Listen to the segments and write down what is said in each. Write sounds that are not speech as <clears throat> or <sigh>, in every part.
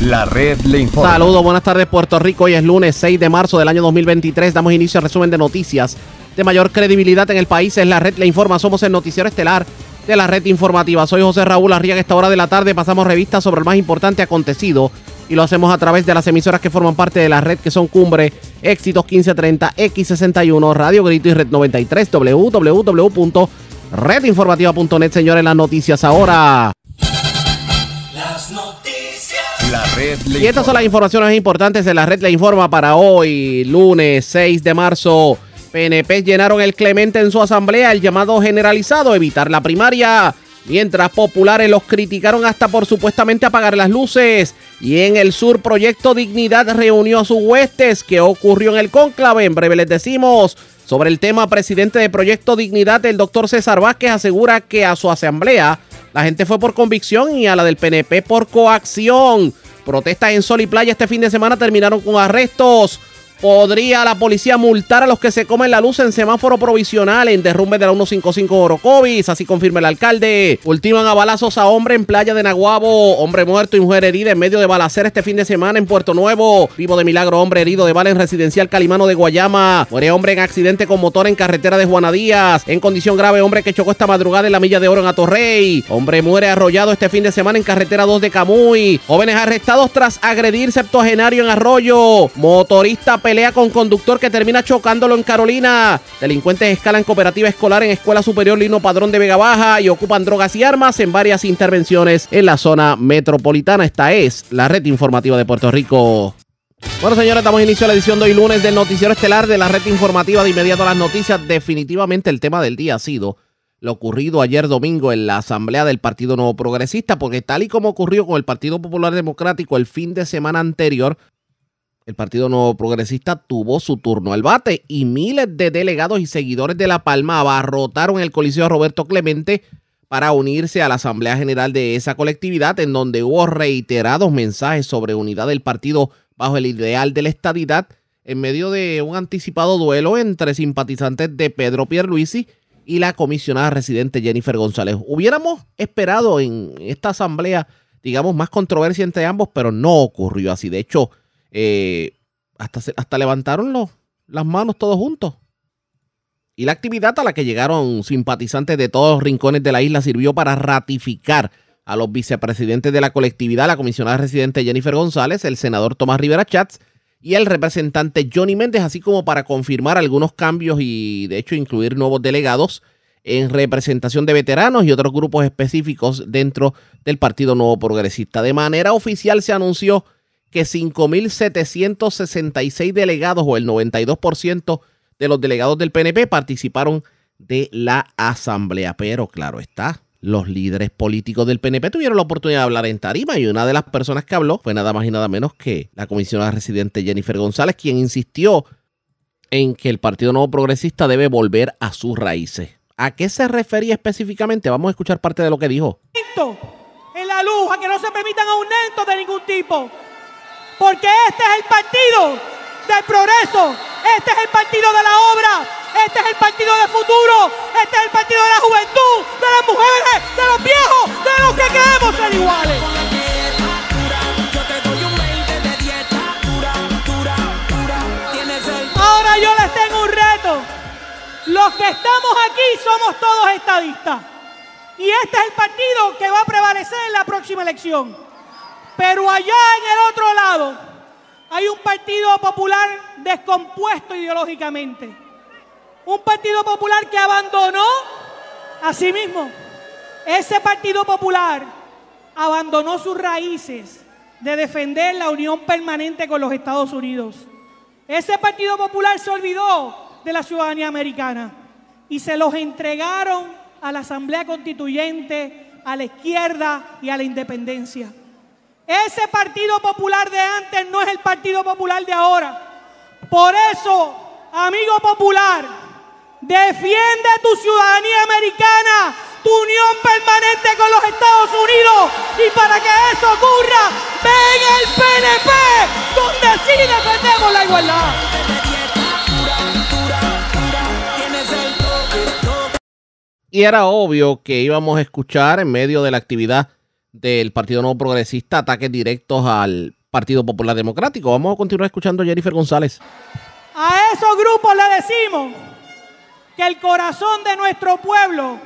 La red le informa. Saludos, buenas tardes Puerto Rico. Hoy es lunes 6 de marzo del año 2023. Damos inicio al resumen de noticias de mayor credibilidad en el país. Es la red le informa. Somos el noticiero estelar de la red informativa. Soy José Raúl Arriaga. Esta hora de la tarde pasamos revistas sobre el más importante acontecido y lo hacemos a través de las emisoras que forman parte de la red que son Cumbre, Éxitos 1530, X61, Radio Grito y Red 93, www.redinformativa.net. Señores, las noticias ahora. La red Y estas son las informa. informaciones importantes de la red Le Informa para hoy, lunes 6 de marzo. PNP llenaron el Clemente en su asamblea, el llamado generalizado, evitar la primaria. Mientras populares los criticaron hasta por supuestamente apagar las luces. Y en el sur, Proyecto Dignidad reunió a sus huestes. ¿Qué ocurrió en el cónclave? En breve les decimos. Sobre el tema, presidente de Proyecto Dignidad, el doctor César Vázquez asegura que a su asamblea la gente fue por convicción y a la del PNP por coacción. Protestas en Sol y Playa este fin de semana terminaron con arrestos. ¿Podría la policía multar a los que se comen la luz en semáforo provisional en derrumbe de la 155 Orocovis? Así confirma el alcalde. Ultiman a balazos a hombre en playa de Naguabo. Hombre muerto y mujer herida en medio de balacera este fin de semana en Puerto Nuevo. Vivo de milagro, hombre herido de bala en residencial Calimano de Guayama. Muere hombre en accidente con motor en carretera de Juana Díaz. En condición grave, hombre que chocó esta madrugada en la milla de oro en Atorrey. Hombre muere arrollado este fin de semana en carretera 2 de Camuy. Jóvenes arrestados tras agredir septuagenario en Arroyo. Motorista pelea con conductor que termina chocándolo en Carolina. Delincuentes escalan cooperativa escolar en Escuela Superior Lino Padrón de Vega Baja y ocupan drogas y armas en varias intervenciones en la zona metropolitana. Esta es la red informativa de Puerto Rico. Bueno, señores, damos inicio a la edición de hoy lunes del Noticiero Estelar de la red informativa de inmediato a las noticias. Definitivamente el tema del día ha sido lo ocurrido ayer domingo en la Asamblea del Partido Nuevo Progresista, porque tal y como ocurrió con el Partido Popular Democrático el fin de semana anterior, el Partido Nuevo Progresista tuvo su turno al bate y miles de delegados y seguidores de La Palma abarrotaron el Coliseo Roberto Clemente para unirse a la Asamblea General de esa colectividad, en donde hubo reiterados mensajes sobre unidad del partido bajo el ideal de la estadidad, en medio de un anticipado duelo entre simpatizantes de Pedro Pierluisi y la comisionada residente Jennifer González. Hubiéramos esperado en esta asamblea, digamos, más controversia entre ambos, pero no ocurrió así. De hecho, eh, hasta, hasta levantaron los- las manos todos juntos. Y la actividad a la que llegaron simpatizantes de todos los rincones de la isla sirvió para ratificar a los vicepresidentes de la colectividad, la comisionada residente Jennifer González, el senador Tomás Rivera Chats y el representante Johnny Méndez, así como para confirmar algunos cambios y de hecho incluir nuevos delegados en representación de veteranos y otros grupos específicos dentro del Partido Nuevo Progresista. De manera oficial se anunció que 5.766 delegados o el 92% de los delegados del PNP participaron de la asamblea. Pero claro está, los líderes políticos del PNP tuvieron la oportunidad de hablar en tarima y una de las personas que habló fue nada más y nada menos que la comisionada residente Jennifer González, quien insistió en que el Partido Nuevo Progresista debe volver a sus raíces. ¿A qué se refería específicamente? Vamos a escuchar parte de lo que dijo. en la luz, a que no se permitan aumentos de ningún tipo. Porque este es el partido del progreso, este es el partido de la obra, este es el partido del futuro, este es el partido de la juventud, de las mujeres, de los viejos, de los que queremos ser iguales. Yo te doy un 20 de dieta dura, dura, dura. Tienes el Ahora yo les tengo un reto. Los que estamos aquí somos todos estadistas. Y este es el partido que va a prevalecer en la próxima elección. Pero allá en el otro lado hay un partido popular descompuesto ideológicamente. Un partido popular que abandonó a sí mismo. Ese partido popular abandonó sus raíces de defender la unión permanente con los Estados Unidos. Ese Partido Popular se olvidó de la ciudadanía americana y se los entregaron a la Asamblea Constituyente, a la izquierda y a la independencia. Ese Partido Popular de antes no es el Partido Popular de ahora. Por eso, amigo popular, defiende tu ciudadanía americana, tu unión permanente con los Estados Unidos. Y para que eso ocurra, ven el PNP, donde sí defendemos la igualdad. Y era obvio que íbamos a escuchar en medio de la actividad del Partido Nuevo Progresista, ataques directos al Partido Popular Democrático. Vamos a continuar escuchando a Jennifer González. A esos grupos le decimos que el corazón de nuestro pueblo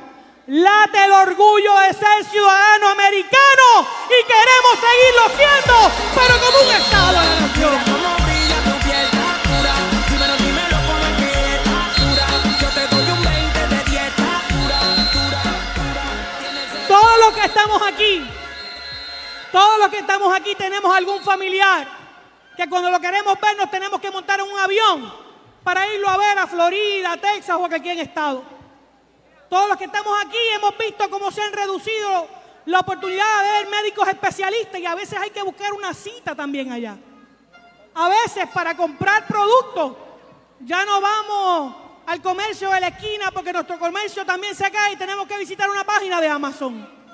late el orgullo de ser ciudadano americano y queremos seguirlo siendo, pero como un Estado de la nación. Cómo brilla tu piel dura. Dímelo, dímelo cómo es que está dura. Yo te doy un 20 de dieta dura, dura, dura. Tienes el- Todos los que estamos aquí, todos los que estamos aquí tenemos algún familiar que cuando lo queremos ver nos tenemos que montar en un avión para irlo a ver a Florida, a Texas o a cualquier estado. Todos los que estamos aquí hemos visto cómo se han reducido la oportunidad de ver médicos especialistas y a veces hay que buscar una cita también allá. A veces para comprar productos ya no vamos al comercio de la esquina porque nuestro comercio también se cae y tenemos que visitar una página de Amazon.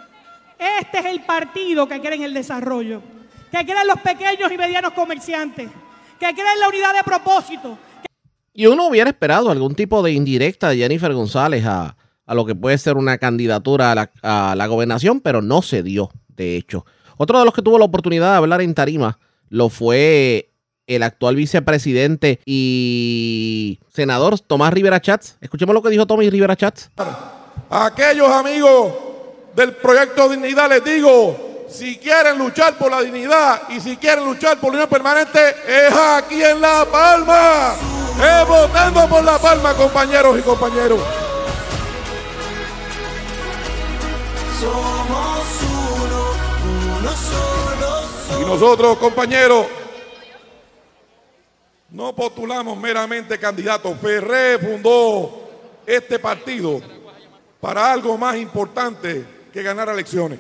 Este es el partido que quiere en el desarrollo, que quieren los pequeños y medianos comerciantes, que quieren la unidad de propósito, Y uno hubiera esperado algún tipo de indirecta de Jennifer González a, a lo que puede ser una candidatura a la, a la gobernación, pero no se dio, de hecho. Otro de los que tuvo la oportunidad de hablar en Tarima lo fue el actual vicepresidente y senador Tomás Rivera Chats. Escuchemos lo que dijo Tomás Rivera Chats. Aquellos amigos del proyecto Dignidad les digo, si quieren luchar por la dignidad y si quieren luchar por la unión permanente, es aquí en La Palma. Es votando por La Palma, compañeros y compañeros. Somos uno, uno solo. Y nosotros, compañeros, no postulamos meramente candidatos. Ferré fundó este partido para algo más importante que ganar elecciones.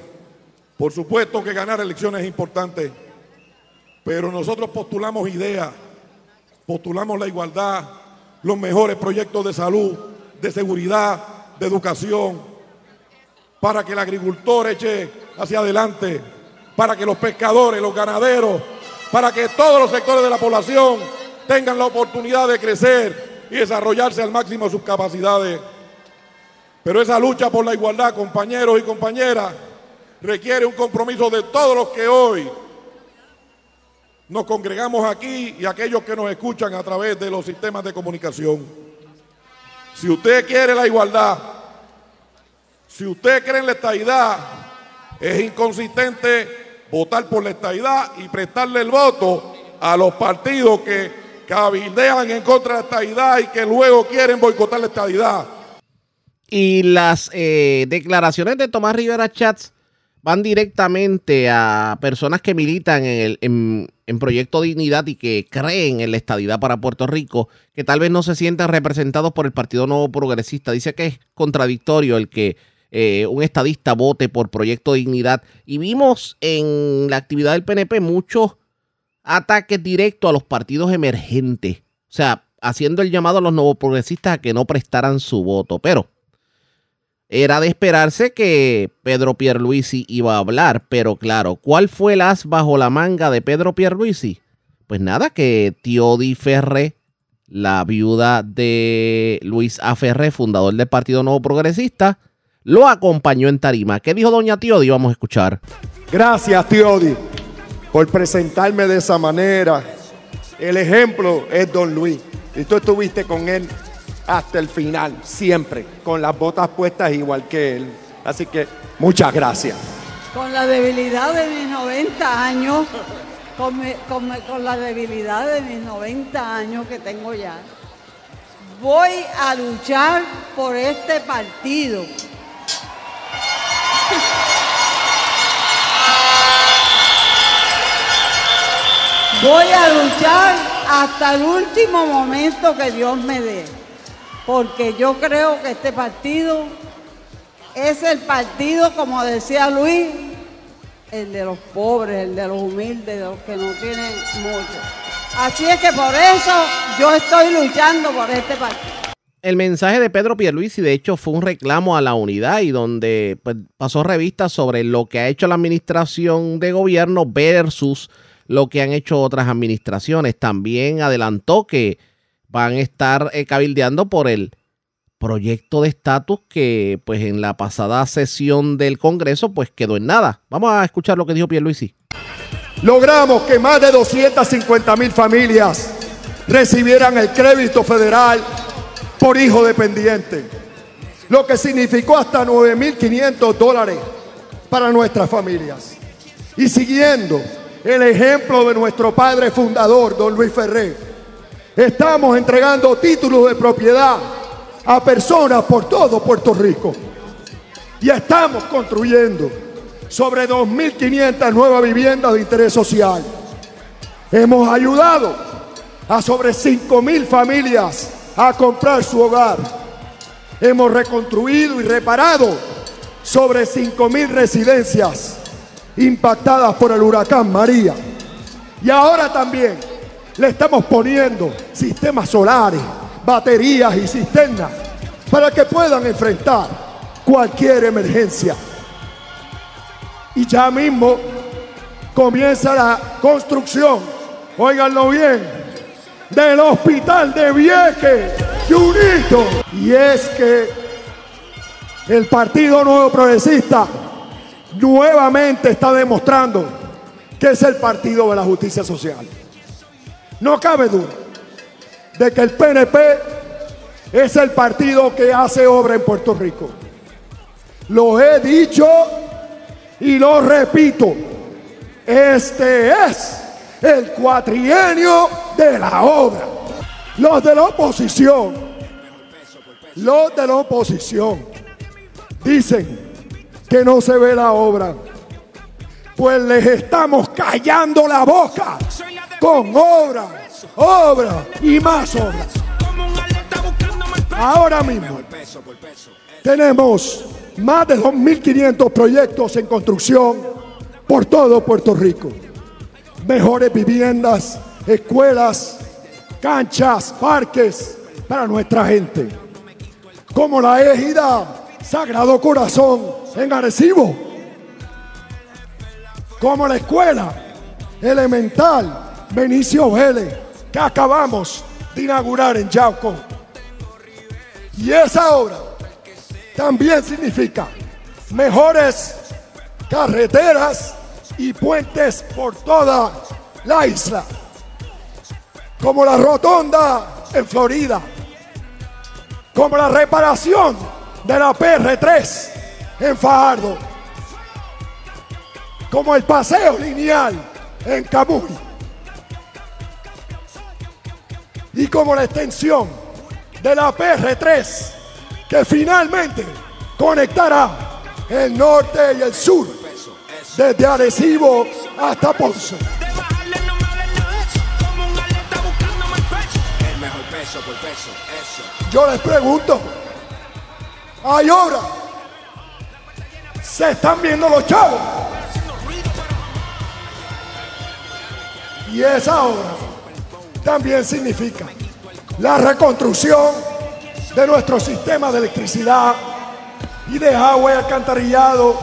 Por supuesto que ganar elecciones es importante, pero nosotros postulamos ideas, postulamos la igualdad, los mejores proyectos de salud, de seguridad, de educación, para que el agricultor eche hacia adelante, para que los pescadores, los ganaderos, para que todos los sectores de la población tengan la oportunidad de crecer y desarrollarse al máximo sus capacidades. Pero esa lucha por la igualdad, compañeros y compañeras, requiere un compromiso de todos los que hoy nos congregamos aquí y aquellos que nos escuchan a través de los sistemas de comunicación. Si usted quiere la igualdad, si usted cree en la estadidad, es inconsistente votar por la estadidad y prestarle el voto a los partidos que cabildean en contra de la estadidad y que luego quieren boicotar la estadidad. Y las eh, declaraciones de Tomás Rivera Chats van directamente a personas que militan en, el, en, Proyecto Dignidad y que creen en la estadidad para Puerto Rico, que tal vez no se sientan representados por el Partido Nuevo Progresista. Dice que es contradictorio el que eh, un estadista vote por Proyecto Dignidad. Y vimos en la actividad del PNP muchos ataques directos a los partidos emergentes. O sea, haciendo el llamado a los nuevos progresistas a que no prestaran su voto. Pero era de esperarse que Pedro Pierluisi iba a hablar, pero claro, ¿cuál fue el as bajo la manga de Pedro Pierluisi? Pues nada, que Tiodi Ferré, la viuda de Luis A. Ferré, fundador del Partido Nuevo Progresista, lo acompañó en tarima. ¿Qué dijo doña Tiodi? Vamos a escuchar. Gracias, Tiodi, por presentarme de esa manera. El ejemplo es Don Luis. Y tú estuviste con él hasta el final, siempre, con las botas puestas igual que él. Así que muchas gracias. Con la debilidad de mis 90 años, con, con la debilidad de mis 90 años que tengo ya, voy a luchar por este partido. Voy a luchar hasta el último momento que Dios me dé, porque yo creo que este partido es el partido, como decía Luis, el de los pobres, el de los humildes, de los que no tienen mucho. Así es que por eso yo estoy luchando por este partido. El mensaje de Pedro Pierluisi, de hecho, fue un reclamo a la unidad y donde pues, pasó revista sobre lo que ha hecho la administración de gobierno versus lo que han hecho otras administraciones. También adelantó que van a estar eh, cabildeando por el proyecto de estatus que pues en la pasada sesión del Congreso pues quedó en nada. Vamos a escuchar lo que dijo Pierluisi. Logramos que más de 250 mil familias recibieran el crédito federal por hijo dependiente, lo que significó hasta 9.500 dólares para nuestras familias. Y siguiendo el ejemplo de nuestro padre fundador, don Luis Ferré, estamos entregando títulos de propiedad a personas por todo Puerto Rico. Y estamos construyendo sobre 2.500 nuevas viviendas de interés social. Hemos ayudado a sobre 5.000 familias a comprar su hogar. Hemos reconstruido y reparado sobre 5.000 residencias impactadas por el huracán María. Y ahora también le estamos poniendo sistemas solares, baterías y cisternas para que puedan enfrentar cualquier emergencia. Y ya mismo comienza la construcción, óiganlo bien, del hospital de Vieques, Junito. Y es que el Partido Nuevo Progresista nuevamente está demostrando que es el partido de la justicia social. No cabe duda de que el PNP es el partido que hace obra en Puerto Rico. Lo he dicho y lo repito. Este es el cuatrienio de la obra. Los de la oposición, los de la oposición dicen que no se ve la obra. Pues les estamos callando la boca con obra, obra y más obra. Ahora mismo tenemos más de 2.500 proyectos en construcción por todo Puerto Rico. Mejores viviendas, escuelas, canchas, parques para nuestra gente. Como la égida Sagrado Corazón en Arecibo. Como la escuela elemental Benicio Vélez que acabamos de inaugurar en Yauco. Y esa obra también significa mejores carreteras y puentes por toda la isla, como la rotonda en Florida, como la reparación de la PR3 en Fajardo, como el paseo lineal en Camuy y como la extensión de la PR3 que finalmente conectará el norte y el sur desde Arecibo hasta Ponce. Yo les pregunto, ¿hay obra? ¿Se están viendo los chavos? Y esa obra también significa la reconstrucción de nuestro sistema de electricidad y de agua y alcantarillado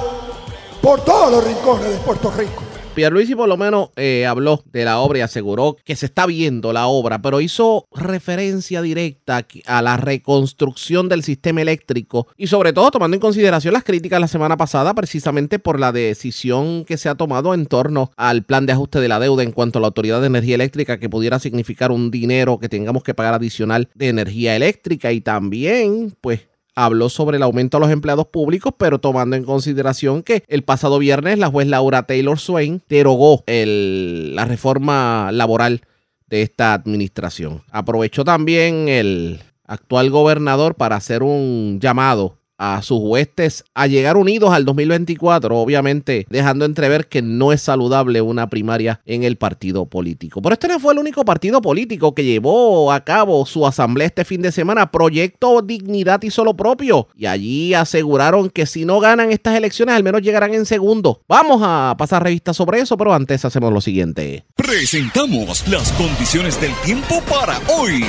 por todos los rincones de Puerto Rico. Pierluisi por lo menos eh, habló de la obra y aseguró que se está viendo la obra, pero hizo referencia directa a la reconstrucción del sistema eléctrico y sobre todo tomando en consideración las críticas la semana pasada precisamente por la decisión que se ha tomado en torno al plan de ajuste de la deuda en cuanto a la Autoridad de Energía Eléctrica que pudiera significar un dinero que tengamos que pagar adicional de energía eléctrica y también pues habló sobre el aumento a los empleados públicos, pero tomando en consideración que el pasado viernes la juez Laura Taylor Swain derogó el- la reforma laboral de esta administración. Aprovechó también el actual gobernador para hacer un llamado a sus huestes a llegar unidos al 2024, obviamente dejando entrever que no es saludable una primaria en el partido político. Pero este no fue el único partido político que llevó a cabo su asamblea este fin de semana, Proyecto Dignidad y Solo Propio, y allí aseguraron que si no ganan estas elecciones al menos llegarán en segundo. Vamos a pasar revista sobre eso, pero antes hacemos lo siguiente. Presentamos las condiciones del tiempo para hoy.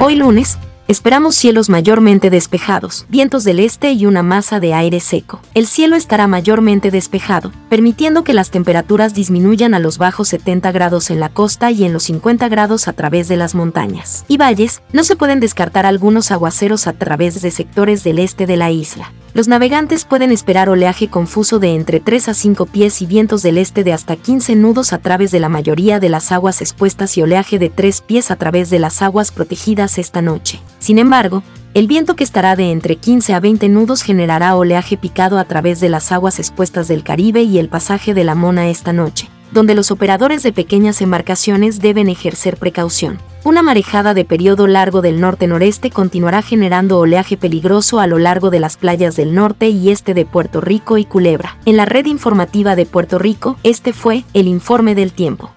Hoy lunes, Esperamos cielos mayormente despejados, vientos del este y una masa de aire seco. El cielo estará mayormente despejado, permitiendo que las temperaturas disminuyan a los bajos 70 grados en la costa y en los 50 grados a través de las montañas y valles. No se pueden descartar algunos aguaceros a través de sectores del este de la isla. Los navegantes pueden esperar oleaje confuso de entre 3 a 5 pies y vientos del este de hasta 15 nudos a través de la mayoría de las aguas expuestas y oleaje de 3 pies a través de las aguas protegidas esta noche. Sin embargo, el viento que estará de entre 15 a 20 nudos generará oleaje picado a través de las aguas expuestas del Caribe y el pasaje de la Mona esta noche, donde los operadores de pequeñas embarcaciones deben ejercer precaución. Una marejada de periodo largo del norte-noreste continuará generando oleaje peligroso a lo largo de las playas del norte y este de Puerto Rico y Culebra. En la red informativa de Puerto Rico, este fue el informe del tiempo.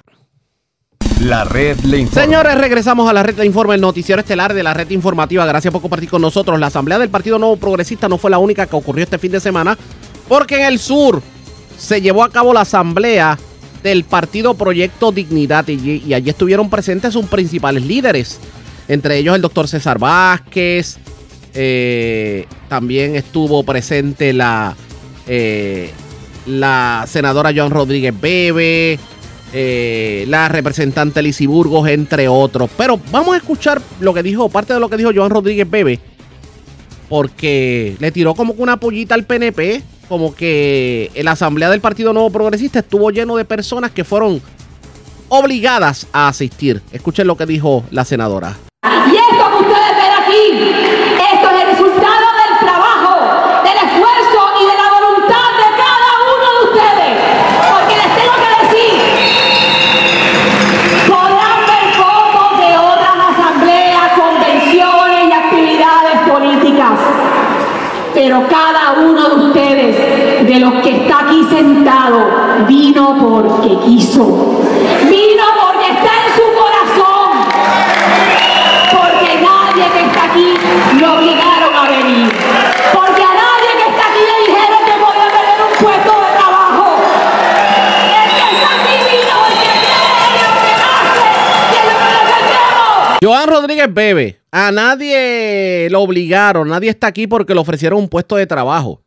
La red le informa. Señores, regresamos a la red de informe, el noticiero estelar de la red informativa. Gracias por compartir con nosotros. La asamblea del Partido Nuevo Progresista no fue la única que ocurrió este fin de semana, porque en el sur se llevó a cabo la asamblea del partido Proyecto Dignidad y, allí estuvieron presentes sus principales líderes, entre ellos el doctor César Vázquez, eh, también estuvo presente la, eh, la senadora Joan Rodríguez Bebe, eh, la representante Lizy Burgos, entre otros. Pero vamos a escuchar lo que dijo, parte de lo que dijo Joan Rodríguez Bebe, porque le tiró como que una pollita al PNP, como que la asamblea del Partido Nuevo Progresista estuvo lleno de personas que fueron obligadas a asistir. Escuchen lo que dijo la senadora. Y esto que ustedes ven aquí, esto es el resultado del trabajo, del esfuerzo y de la voluntad de cada uno de ustedes. Porque les tengo que decir, podrán ver fotos de otras asambleas, convenciones y actividades políticas. Pero cada los que está aquí sentado, vino porque quiso. Vino porque está en su corazón porque nadie que está aquí lo obligaron a venir. Porque a nadie que está aquí le dijeron que podía perder un puesto de trabajo. El que está aquí vino, el que cree, el que hace, lo que defendemos. Joan Rodríguez Bebe, a nadie lo obligaron, nadie está aquí porque le ofrecieron un puesto de trabajo.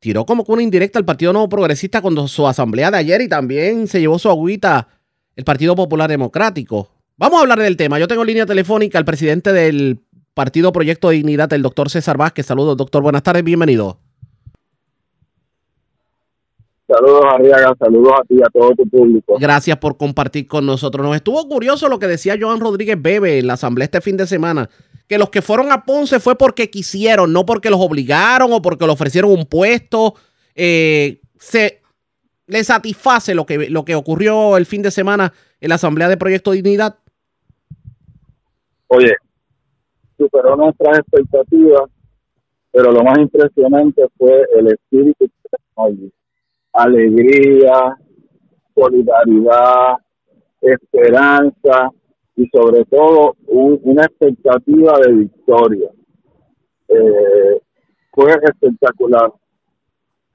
Tiró como que una indirecta al Partido Nuevo Progresista cuando su asamblea de ayer y también se llevó su agüita el Partido Popular Democrático. Vamos a hablar del tema. Yo tengo en línea telefónica al presidente del Partido Proyecto Dignidad, el doctor César Vázquez. Saludos, doctor. Buenas tardes, bienvenido. Saludos Arriaga, saludos a ti y a todo tu público. Gracias por compartir con nosotros. Nos estuvo curioso lo que decía Joan Rodríguez Bebe en la asamblea este fin de semana, que los que fueron a Ponce fue porque quisieron, no porque los obligaron o porque le ofrecieron un puesto. Eh, se le satisface lo que, lo que ocurrió el fin de semana en la asamblea de Proyecto Dignidad. Oye, superó nuestras expectativas, pero lo más impresionante fue el espíritu allí. Alegría, solidaridad, esperanza y sobre todo un- una expectativa de victoria. Eh, fue espectacular.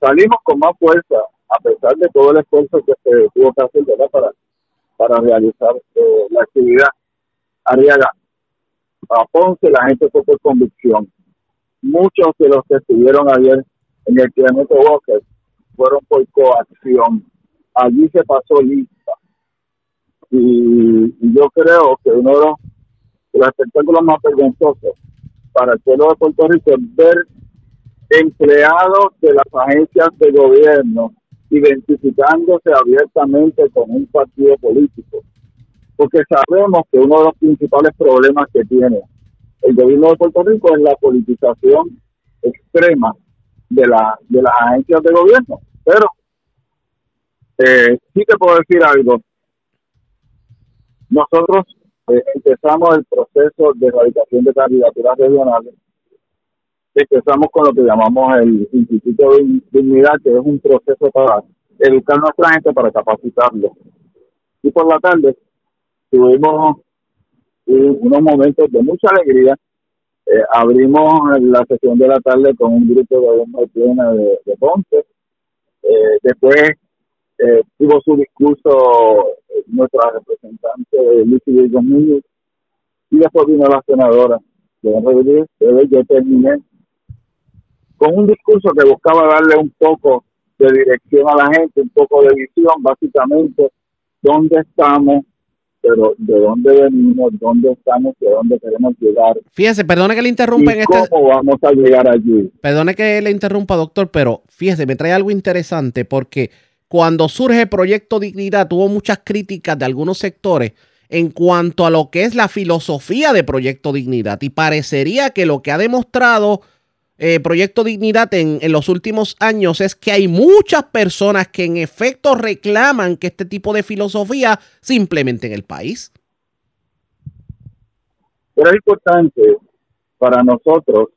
Salimos con más fuerza, a pesar de todo el esfuerzo que se tuvo que hacer para, para realizar eh, la actividad. Arriaga, a Ponce la gente fue por convicción. Muchos de los que estuvieron ayer en el kilómetro Walker fueron por coacción. Allí se pasó lista. Y, yo creo que uno de los, los espectáculos más vergonzosos para el pueblo de Puerto Rico es ver empleados de las agencias de gobierno identificándose abiertamente con un partido político porque sabemos que uno de los principales problemas que tiene el gobierno de Puerto Rico es la politización extrema de, la, de las agencias de gobierno. Pero eh, sí te puedo decir algo. Nosotros eh, empezamos el proceso de erradicación de candidaturas regionales. Empezamos con lo que llamamos el Instituto de Dignidad, que es un proceso para educar a nuestra gente, para capacitarlo. Y por la tarde tuvimos un- unos momentos de mucha alegría. Eh, abrimos la sesión de la tarde con un grupo de plena de, de Ponce. Eh, después eh, tuvo su discurso eh, nuestra representante Lucy Virgo Núñez y después vino la senadora Rodríguez yo terminé con un discurso que buscaba darle un poco de dirección a la gente, un poco de visión, básicamente, dónde estamos, pero de dónde venimos, dónde estamos y a dónde queremos llegar. Fíjese, perdone que le interrumpa y en este. cómo vamos a llegar allí. Perdone que le interrumpa, doctor, pero fíjese, me trae algo interesante porque cuando surge Proyecto Dignidad tuvo muchas críticas de algunos sectores en cuanto a lo que es la filosofía de Proyecto Dignidad y parecería que lo que ha demostrado eh, Proyecto Dignidad en, en los últimos años es que hay muchas personas que en efecto reclaman que este tipo de filosofía se implemente en el país. Pero es importante para nosotros,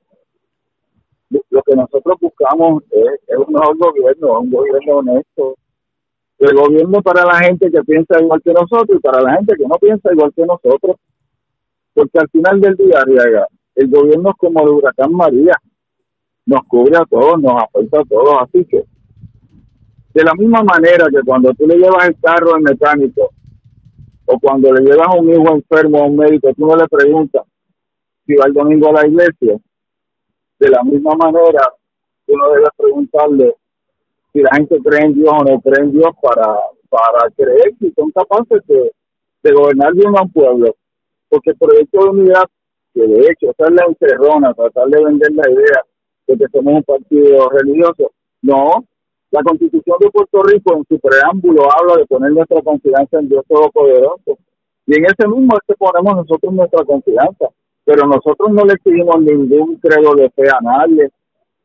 lo que nosotros buscamos es, es un mejor gobierno, un gobierno honesto. El gobierno para la gente que piensa igual que nosotros y para la gente que no piensa igual que nosotros. Porque al final del día, Arriaga, el gobierno es como el huracán María. Nos cubre a todos, nos afecta a todos. Así que, de la misma manera que cuando tú le llevas el carro al mecánico o cuando le llevas un hijo enfermo a un médico, tú no le preguntas si va el domingo a la iglesia. De la misma manera, tú no debes preguntarle si la gente cree en Dios o no cree en Dios para, para creer si son capaces de, de gobernar bien a un pueblo. Porque el proyecto de unidad, que de hecho esa es la encerrona, tratar de vender la idea de que somos un partido religioso, no, la constitución de Puerto Rico en su preámbulo habla de poner nuestra confianza en Dios Todopoderoso. Y en ese mismo es que ponemos nosotros nuestra confianza. Pero nosotros no le exigimos ningún credo de fe a nadie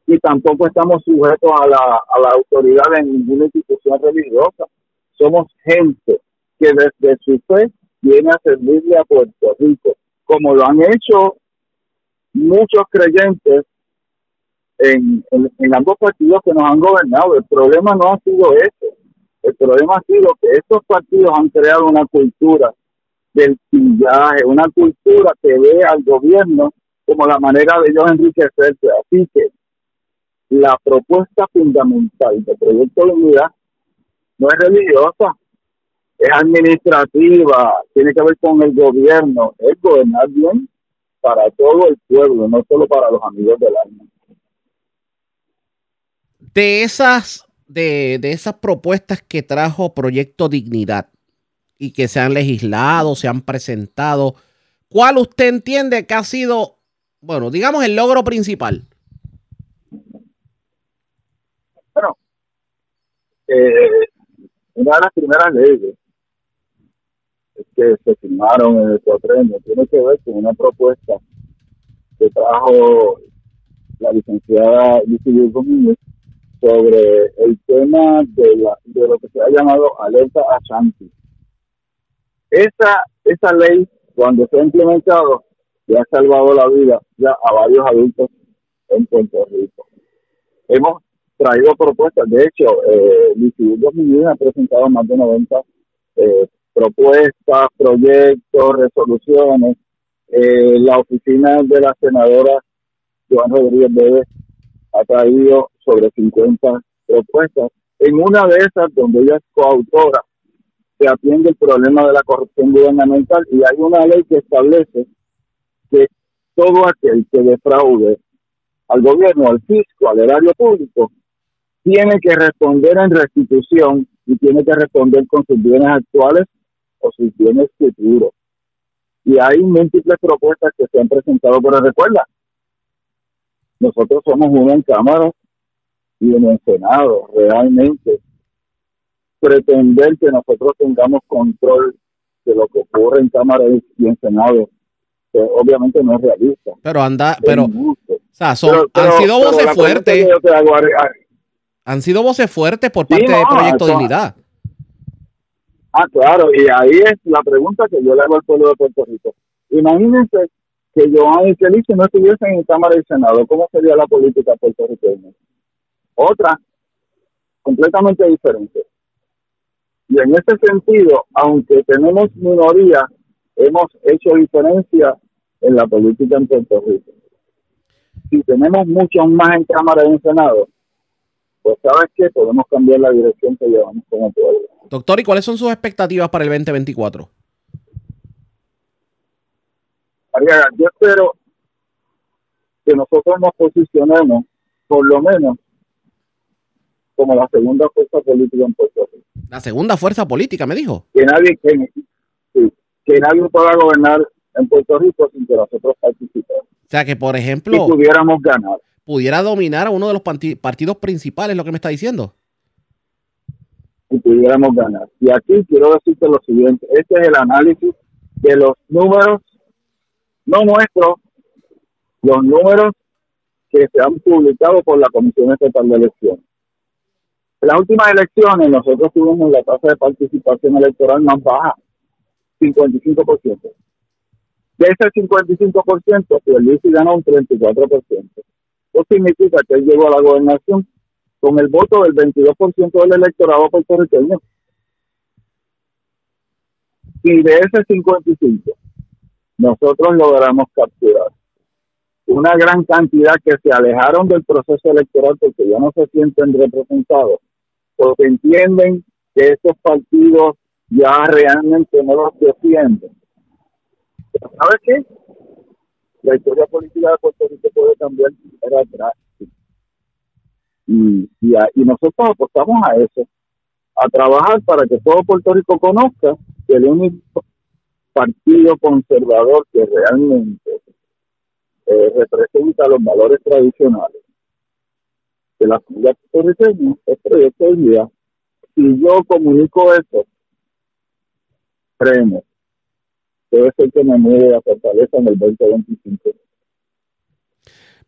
y tampoco estamos sujetos a la, a la autoridad de ninguna institución religiosa. Somos gente que desde su fe viene a servirle a Puerto Rico, como lo han hecho muchos creyentes en, en, ambos partidos que nos han gobernado. El problema no ha sido eso. El problema ha sido que estos partidos han creado una cultura del pillaje, una cultura que ve al gobierno como la manera de ellos enriquecerse. Así que la propuesta fundamental del proyecto de unidad no es religiosa, es administrativa, tiene que ver con el gobierno, es gobernar bien para todo el pueblo, no solo para los amigos del alma. De esas, de, de esas propuestas que trajo Proyecto Dignidad y que se han legislado, se han presentado, ¿cuál usted entiende que ha sido, bueno, digamos el logro principal? Bueno, una de las primeras leyes que se firmaron en el cuatrenio tiene que ver con una propuesta que trajo la licenciada Lucy Domínguez sobre el tema de, la, de lo que se ha llamado alerta a Shanti. Esa, esa ley, cuando se ha implementado, ya ha salvado la vida ya a varios adultos en Puerto Rico. Hemos traído propuestas, de hecho, eh, el Instituto Domínguez ha presentado más de 90 eh, propuestas, proyectos, resoluciones. Eh, la oficina de la senadora Joan Rodríguez Bebe ha traído sobre 50 propuestas. En una de esas, donde ella es coautora, se atiende el problema de la corrupción gubernamental y hay una ley que establece que todo aquel que defraude al gobierno, al fisco, al erario público, tiene que responder en restitución y tiene que responder con sus bienes actuales o sus bienes futuros. Y hay múltiples propuestas que se han presentado, pero recuerda, nosotros somos uno en Cámara y en el Senado, realmente. Pretender que nosotros tengamos control de lo que ocurre en Cámara y en Senado, que obviamente no es realista. Pero anda, pero, o sea, son- Pero- pero- han sido voces fuertes, han sido voces fuertes por Sí, parte de no, Proyecto eso- Dignidad. Ah, claro, y ahí es la pregunta que yo le hago al pueblo de Puerto Rico. Imagínense que Joan y Felice no estuviesen en Cámara y Senado, ¿cómo sería la política puertorriqueña? Otra, completamente diferente. Y en ese sentido, aunque tenemos minoría, hemos hecho diferencia en la política en Puerto Rico. Si tenemos muchos más en Cámara y en Senado, pues sabes qué, podemos cambiar la dirección que llevamos como pueblo. Doctor, ¿y cuáles son sus expectativas para el 2024? Arriaga, yo espero que nosotros nos posicionemos, por lo menos, como la segunda fuerza política en Puerto Rico. La segunda fuerza política, me dijo. Que nadie, que, que nadie pueda gobernar en Puerto Rico sin que nosotros participemos O sea, que por ejemplo, pudiéramos ganar. Pudiera dominar a uno de los partidos principales, lo que me está diciendo. y pudiéramos ganar. Y aquí quiero decirte lo siguiente, este es el análisis de los números, no nuestros, los números que se han publicado por la Comisión Estatal de Elecciones. En las últimas elecciones nosotros tuvimos la tasa de participación electoral más baja, 55%. De ese 55%, Pierluisi ganó un 34%. Eso significa que él llegó a la gobernación con el voto del 22% del electorado puertorriqueño. Y de ese 55, nosotros logramos capturar una gran cantidad que se alejaron del proceso electoral porque ya no se sienten representados, porque entienden que estos partidos ya realmente no los defienden. ¿Sabes qué? La historia política de Puerto Rico puede cambiar era drástica y, y, a- y nosotros apostamos a eso, a trabajar para que todo Puerto Rico conozca que el único partido conservador que realmente eh, representa los valores tradicionales de la comunidad puertorriqueña es Proyecto de Vida. Si yo comunico eso, créeme, debe ser que me mueve a Fortaleza en el 2025.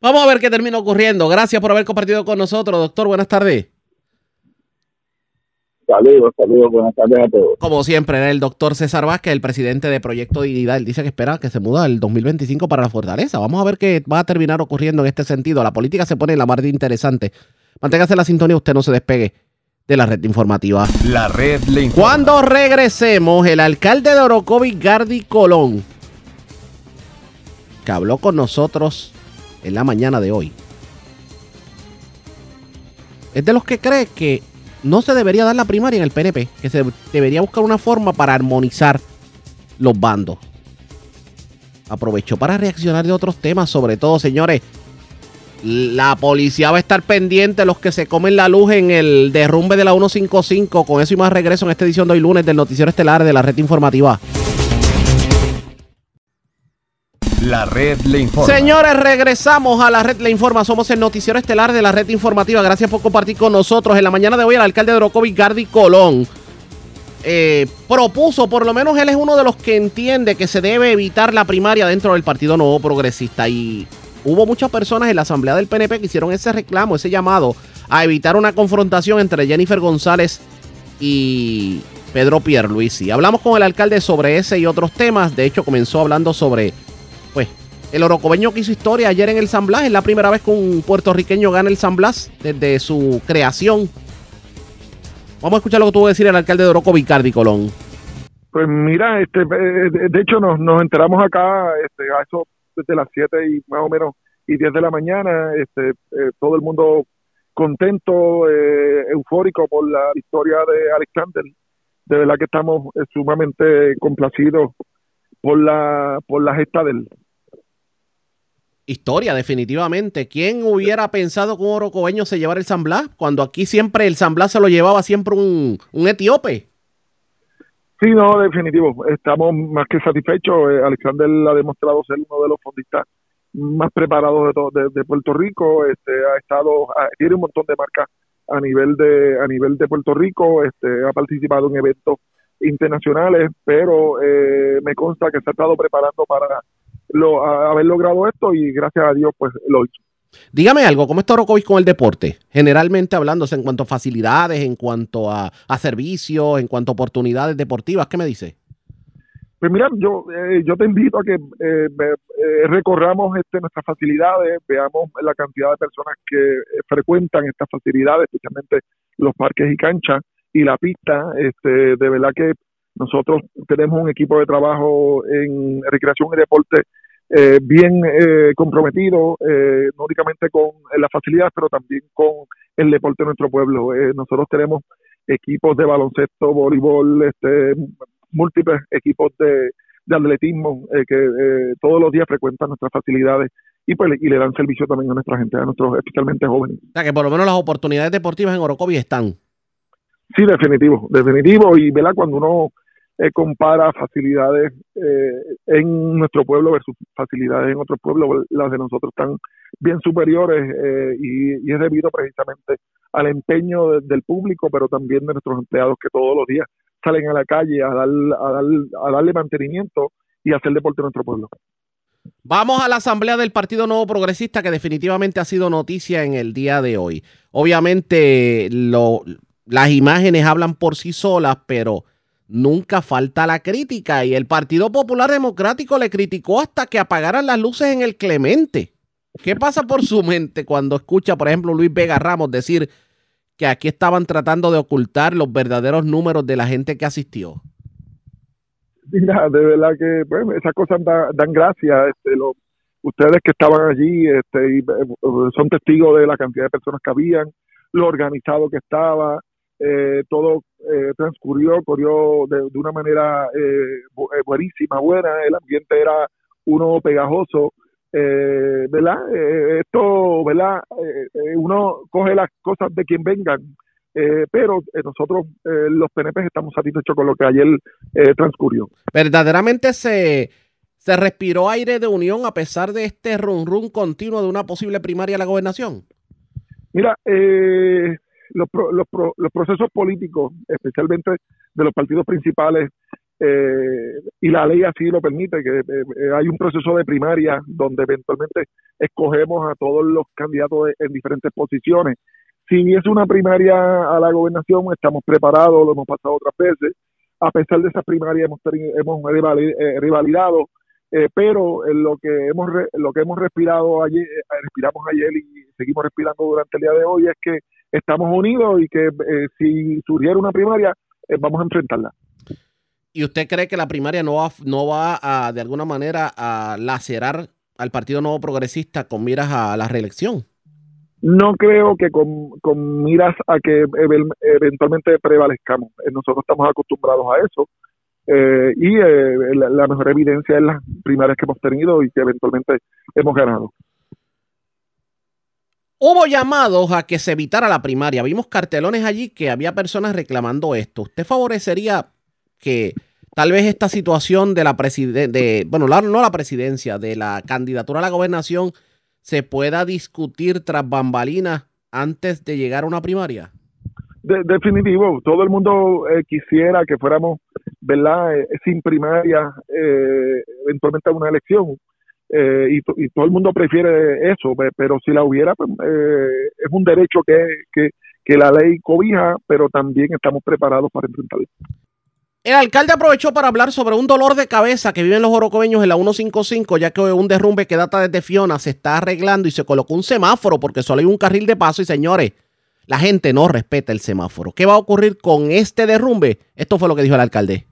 Vamos a ver qué termina ocurriendo. Gracias por haber compartido con nosotros, doctor. Buenas tardes. Saludos, saludos, buenas tardes a todos. Como siempre, era el doctor César Vázquez, el presidente de Proyecto Dignidad. Él dice que espera que se muda el 2025 para la fortaleza. Vamos a ver qué va a terminar ocurriendo en este sentido. La política se pone en la mar de interesante. Manténgase la sintonía, usted no se despegue de la red informativa. La red le informa. Cuando regresemos, el alcalde de Orocovi, Gardi Colón, que habló con nosotros en la mañana de hoy, es de los que cree que no se debería dar la primaria en el PNP, que se debería buscar una forma para armonizar los bandos. Aprovechó para reaccionar de otros temas, sobre todo, señores. La policía va a estar pendiente los que se comen la luz en el derrumbe de la 155. Con eso y más regreso en esta edición de hoy lunes del Noticiero Estelar de la Red Informativa. La red le informa. Señores, regresamos a la red Le Informa. Somos el noticiero estelar de la red informativa. Gracias por compartir con nosotros. En la mañana de hoy, el alcalde de Orocovi, Gardi Colón, eh, propuso, por lo menos él es uno de los que entiende que se debe evitar la primaria dentro del Partido Nuevo Progresista. Y hubo muchas personas en la Asamblea del PNP que hicieron ese reclamo, ese llamado a evitar una confrontación entre Jennifer González y Pedro Pierluisi. Hablamos con el alcalde sobre ese y otros temas. De hecho, comenzó hablando sobre pues el orocobeño que hizo historia ayer en el San Blas. Es la primera vez que un puertorriqueño gana el San Blas desde su creación. Vamos a escuchar lo que tuvo que decir el alcalde de Oroco, Vicardi Colón. Pues mira, este, eh, de, hecho nos, nos enteramos acá este, a eso desde las 7 y más o menos y 10 de la mañana, este, eh, todo el mundo contento, eh, eufórico por la victoria de Alexander. De verdad que estamos eh, sumamente complacidos por la por la gesta de él. Historia, definitivamente. ¿Quién hubiera pensado que un orocobeño se llevara el San Blas? Cuando aquí siempre el San Blas se lo llevaba siempre un, un etíope. Sí, no, definitivo. Estamos más que satisfechos. Eh, Alexander ha demostrado ser uno de los fondistas más preparados de, to- de, Puerto Rico. Este, ha estado, ha- tiene un montón de marcas a nivel de a nivel de Puerto Rico. Este, ha participado en eventos internacionales, pero eh, me consta que se ha estado preparando para lo, haber logrado esto y gracias a Dios pues lo hizo. Dígame algo, ¿cómo está Orocovis con el deporte? Generalmente hablándose en cuanto a facilidades, en cuanto a, servicios, en cuanto a oportunidades deportivas, ¿qué me dice? Pues mira, yo eh, yo te invito a que eh, eh, recorramos este, nuestras facilidades, veamos la cantidad de personas que eh, frecuentan estas facilidades, especialmente los parques y canchas y la pista. Este, de verdad que nosotros tenemos un equipo de trabajo en recreación y deporte eh, bien eh, comprometido, eh, no únicamente con las facilidades, pero también con el deporte de nuestro pueblo. Eh, nosotros tenemos equipos de baloncesto, voleibol, este, múltiples equipos de, de atletismo eh, que eh, todos los días frecuentan nuestras facilidades y pues le- y le dan servicio también a nuestra gente, a nuestros especialmente jóvenes. O sea, que por lo menos las oportunidades deportivas en Orocovi están. Sí, definitivo, definitivo. Y ¿verdad? cuando uno eh, compara facilidades eh, en nuestro pueblo versus facilidades en otros pueblos, las de nosotros están bien superiores eh, y, es debido precisamente al empeño de- del público, pero también de nuestros empleados que todos los días salen a la calle a, dar, a, dar, a darle mantenimiento y hacer deporte en nuestro pueblo. Vamos a la asamblea del Partido Nuevo Progresista, que definitivamente ha sido noticia en el día de hoy. Obviamente, lo- las imágenes hablan por sí solas, pero nunca falta la crítica. Y el Partido Popular Democrático le criticó hasta que apagaran las luces en el Clemente. ¿Qué pasa por su mente cuando escucha, por ejemplo, Luis Vega Ramos decir que aquí estaban tratando de ocultar los verdaderos números de la gente que asistió? Mira, de verdad que pues, esas cosas da- dan gracia. Este, lo- ustedes que estaban allí este, y, eh, son testigos de la cantidad de personas que habían, lo organizado que estaba, eh, todo eh, transcurrió, corrió de, de una manera eh, eh, buenísima, buena, el ambiente era uno pegajoso. Eh, ¿Verdad? Eh, esto, ¿verdad? Uno coge las cosas de quien vengan, pero nosotros, los PNP, estamos satisfechos con lo que ayer transcurrió. verdaderamente se, se respiró aire de unión a pesar de este run run continuo de una posible primaria a la gobernación. Mira, eh, los, los, los procesos políticos, especialmente de los partidos principales, eh, y la ley así lo permite, que eh, eh, hay un proceso de primaria donde eventualmente escogemos a todos los candidatos en diferentes posiciones. Si es una primaria a la gobernación, estamos preparados, lo hemos pasado otras veces. A pesar de esas primarias hemos, tenido- hemos rivali- eh, rivalidado, eh, pero lo que hemos lo que hemos respirado ayer, respiramos ayer y seguimos respirando durante el día de hoy es que estamos unidos y que eh, si surgiera una primaria eh, vamos a enfrentarla. ¿Y usted cree que la primaria no va, no va a, de alguna manera, a lacerar al Partido Nuevo Progresista con miras a la reelección? No creo que con, con miras a que eventualmente prevalezcamos. Eh, Nosotros estamos acostumbrados a eso. eh, y eh, la, la mejor evidencia es las primarias que hemos tenido y que eventualmente hemos ganado. Hubo llamados a que se evitara la primaria. Vimos cartelones allí que había personas reclamando esto. ¿Usted favorecería que tal vez esta situación de la presidencia, bueno, la- no la presidencia, de la candidatura a la gobernación se pueda discutir tras bambalinas antes de llegar a una primaria? De- definitivo, todo el mundo eh, quisiera que fuéramos, ¿verdad?, Eh, sin primaria, eh, eventualmente a una elección. Eh, y, to- y todo el mundo prefiere eso, pe- pero si la hubiera, pues, eh, es un derecho que, que, que la ley cobija, pero también estamos preparados para enfrentarlo. El alcalde aprovechó para hablar sobre un dolor de cabeza que viven los orocobeños en la 155, ya que un derrumbe que data desde Fiona se está arreglando y se colocó un semáforo porque solo hay un carril de paso y señores, la gente no respeta el semáforo. ¿Qué va a ocurrir con este derrumbe? Esto fue lo que dijo el alcalde.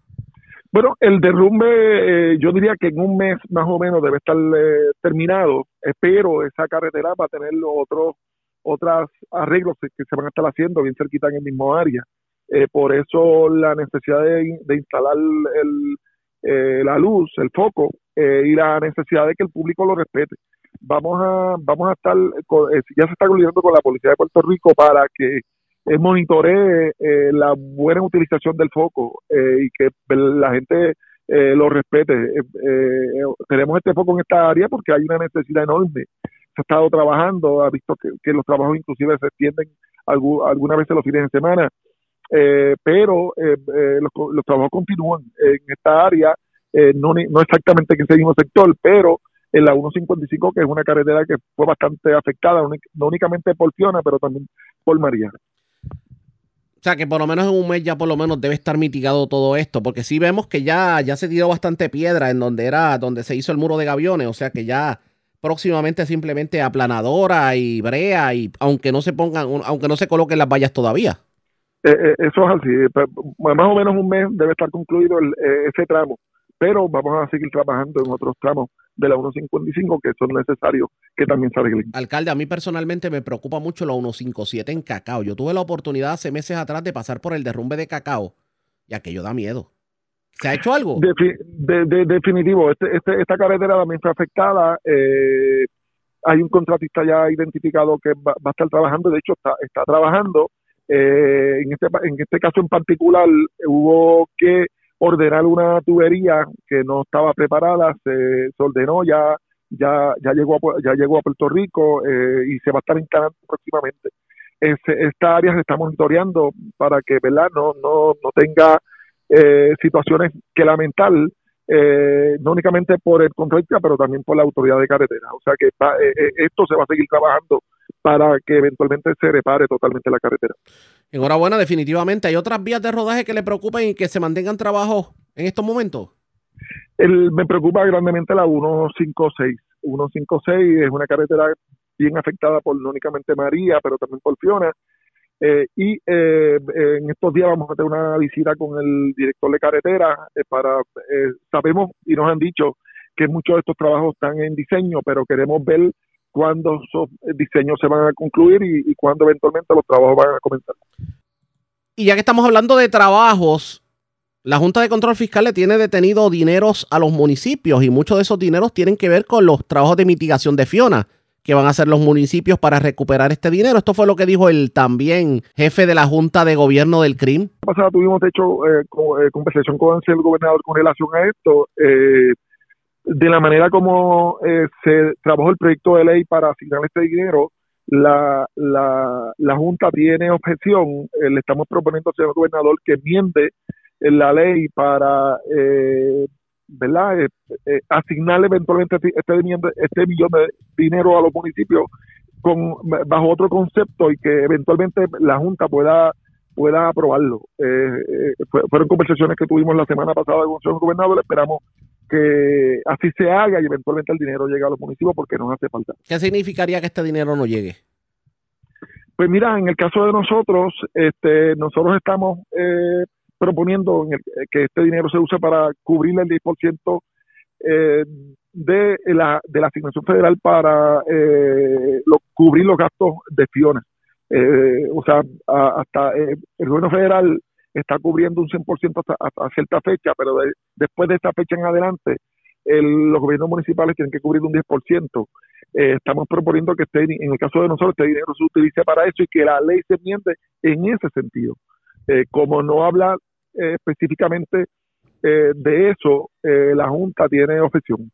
Bueno, el derrumbe, eh, yo diría que en un mes más o menos debe estar eh, terminado, eh, pero esa carretera va a tener otros otros arreglos que, se van a estar haciendo bien cerquita en el mismo área. Eh, por eso la necesidad de, de instalar el, eh, la luz, el foco, eh, y la necesidad de que el público lo respete. Vamos a, vamos a estar, con- eh, ya se está coordinando con la Policía de Puerto Rico para que eh, monitoree eh, la buena utilización del foco eh, y que la gente eh, lo respete. Eh, eh, tenemos este foco en esta área porque hay una necesidad enorme. Se ha estado trabajando, ha visto que, que los trabajos inclusive se extienden algu- algunas veces los fines de semana, pero los, los trabajos continúan en esta área, no, no exactamente en ese mismo sector, pero en la 155, que es una carretera que fue bastante afectada, no únicamente por Fiona, pero también por María. O sea que por lo menos en un mes ya por lo menos debe estar mitigado todo esto, porque sí vemos que ya, ya se tiró bastante piedra en donde era, donde se hizo el muro de gaviones, o sea que ya próximamente simplemente aplanadora y brea, y aunque no se pongan, aunque no se coloquen las vallas todavía. Eh, eh, eso es así, pe- más o menos un mes debe estar concluido el- eh, ese tramo, pero vamos a seguir trabajando en otros tramos de la 155 que son necesarios que también se arreglen. Alcalde, a mí personalmente me preocupa mucho la 157 en Cacao. Yo tuve la oportunidad hace meses atrás de pasar por el derrumbe de Cacao y aquello da miedo. ¿Se ha hecho algo? Defi- de- de- definitivo, este, este- esta carretera también fue afectada. eh, hay un contratista ya identificado que va, va a estar trabajando, de hecho está, está trabajando. Eh, en, este, en este caso en particular hubo que ordenar una tubería que no estaba preparada, se, se ordenó, ya, ya, ya, llegó a, ya llegó a Puerto Rico eh, y se va a estar instalando próximamente. Este- esta área se está monitoreando para que ¿verdad? No, no, no tenga eh, situaciones que lamentar, eh, no únicamente por el contratista, pero también por la autoridad de carretera. O sea que va- eh, eh, esto se va a seguir trabajando para que eventualmente se repare totalmente la carretera. Enhorabuena, definitivamente. ¿Hay otras vías de rodaje que le preocupen y que se mantengan trabajo en estos momentos? El, me preocupa grandemente la 156. 156 es una carretera bien afectada por no únicamente María, pero también por Fiona. Eh, y eh, en estos días vamos a tener una visita con el director de carretera eh, para, eh, sabemos y nos han dicho que muchos de estos trabajos están en diseño, pero queremos ver cuándo esos diseños se van a concluir y, y cuándo eventualmente los trabajos van a comenzar. Y ya que estamos hablando de trabajos, la Junta de Control Fiscal le tiene detenido dineros a los municipios y muchos de esos dineros tienen que ver con los trabajos de mitigación de Fiona que van a hacer los municipios para recuperar este dinero. Esto fue lo que dijo el también jefe de la Junta de Gobierno del CRIM. La pasada tuvimos, de hecho, eh, eh, conversación con el gobernador con relación a esto. eh, de la manera como eh, se trabajó el proyecto de ley para asignar este dinero, la, la, la Junta tiene objeción. eh, le estamos proponiendo al señor gobernador que enmiende eh, la ley para eh, ¿verdad? Eh, asignarle eventualmente este, este este millón de dinero a los municipios con bajo otro concepto y que eventualmente la Junta pueda pueda aprobarlo. Eh, eh, fue- fueron conversaciones que tuvimos la semana pasada con el señor gobernador, esperamos que así se haga y eventualmente el dinero llegue a los municipios porque nos hace falta. ¿Qué significaría que este dinero no llegue? Pues mira, en el caso de nosotros, este, nosotros estamos eh, proponiendo en el- que este dinero se use para cubrir el 10% eh, de la, de la asignación federal para eh, lo- cubrir los gastos de Fiona. Eh, o sea, a- hasta eh, el gobierno federal está cubriendo un 100% hasta, hasta cierta fecha, pero de- después de esta fecha en adelante, el- los gobiernos municipales tienen que cubrir un 10%. Eh, estamos proponiendo que este, en el caso de nosotros este dinero se utilice para eso y que la ley se enmiende en ese sentido. Eh, como no habla eh, específicamente eh, de eso, eh, la Junta tiene objeción.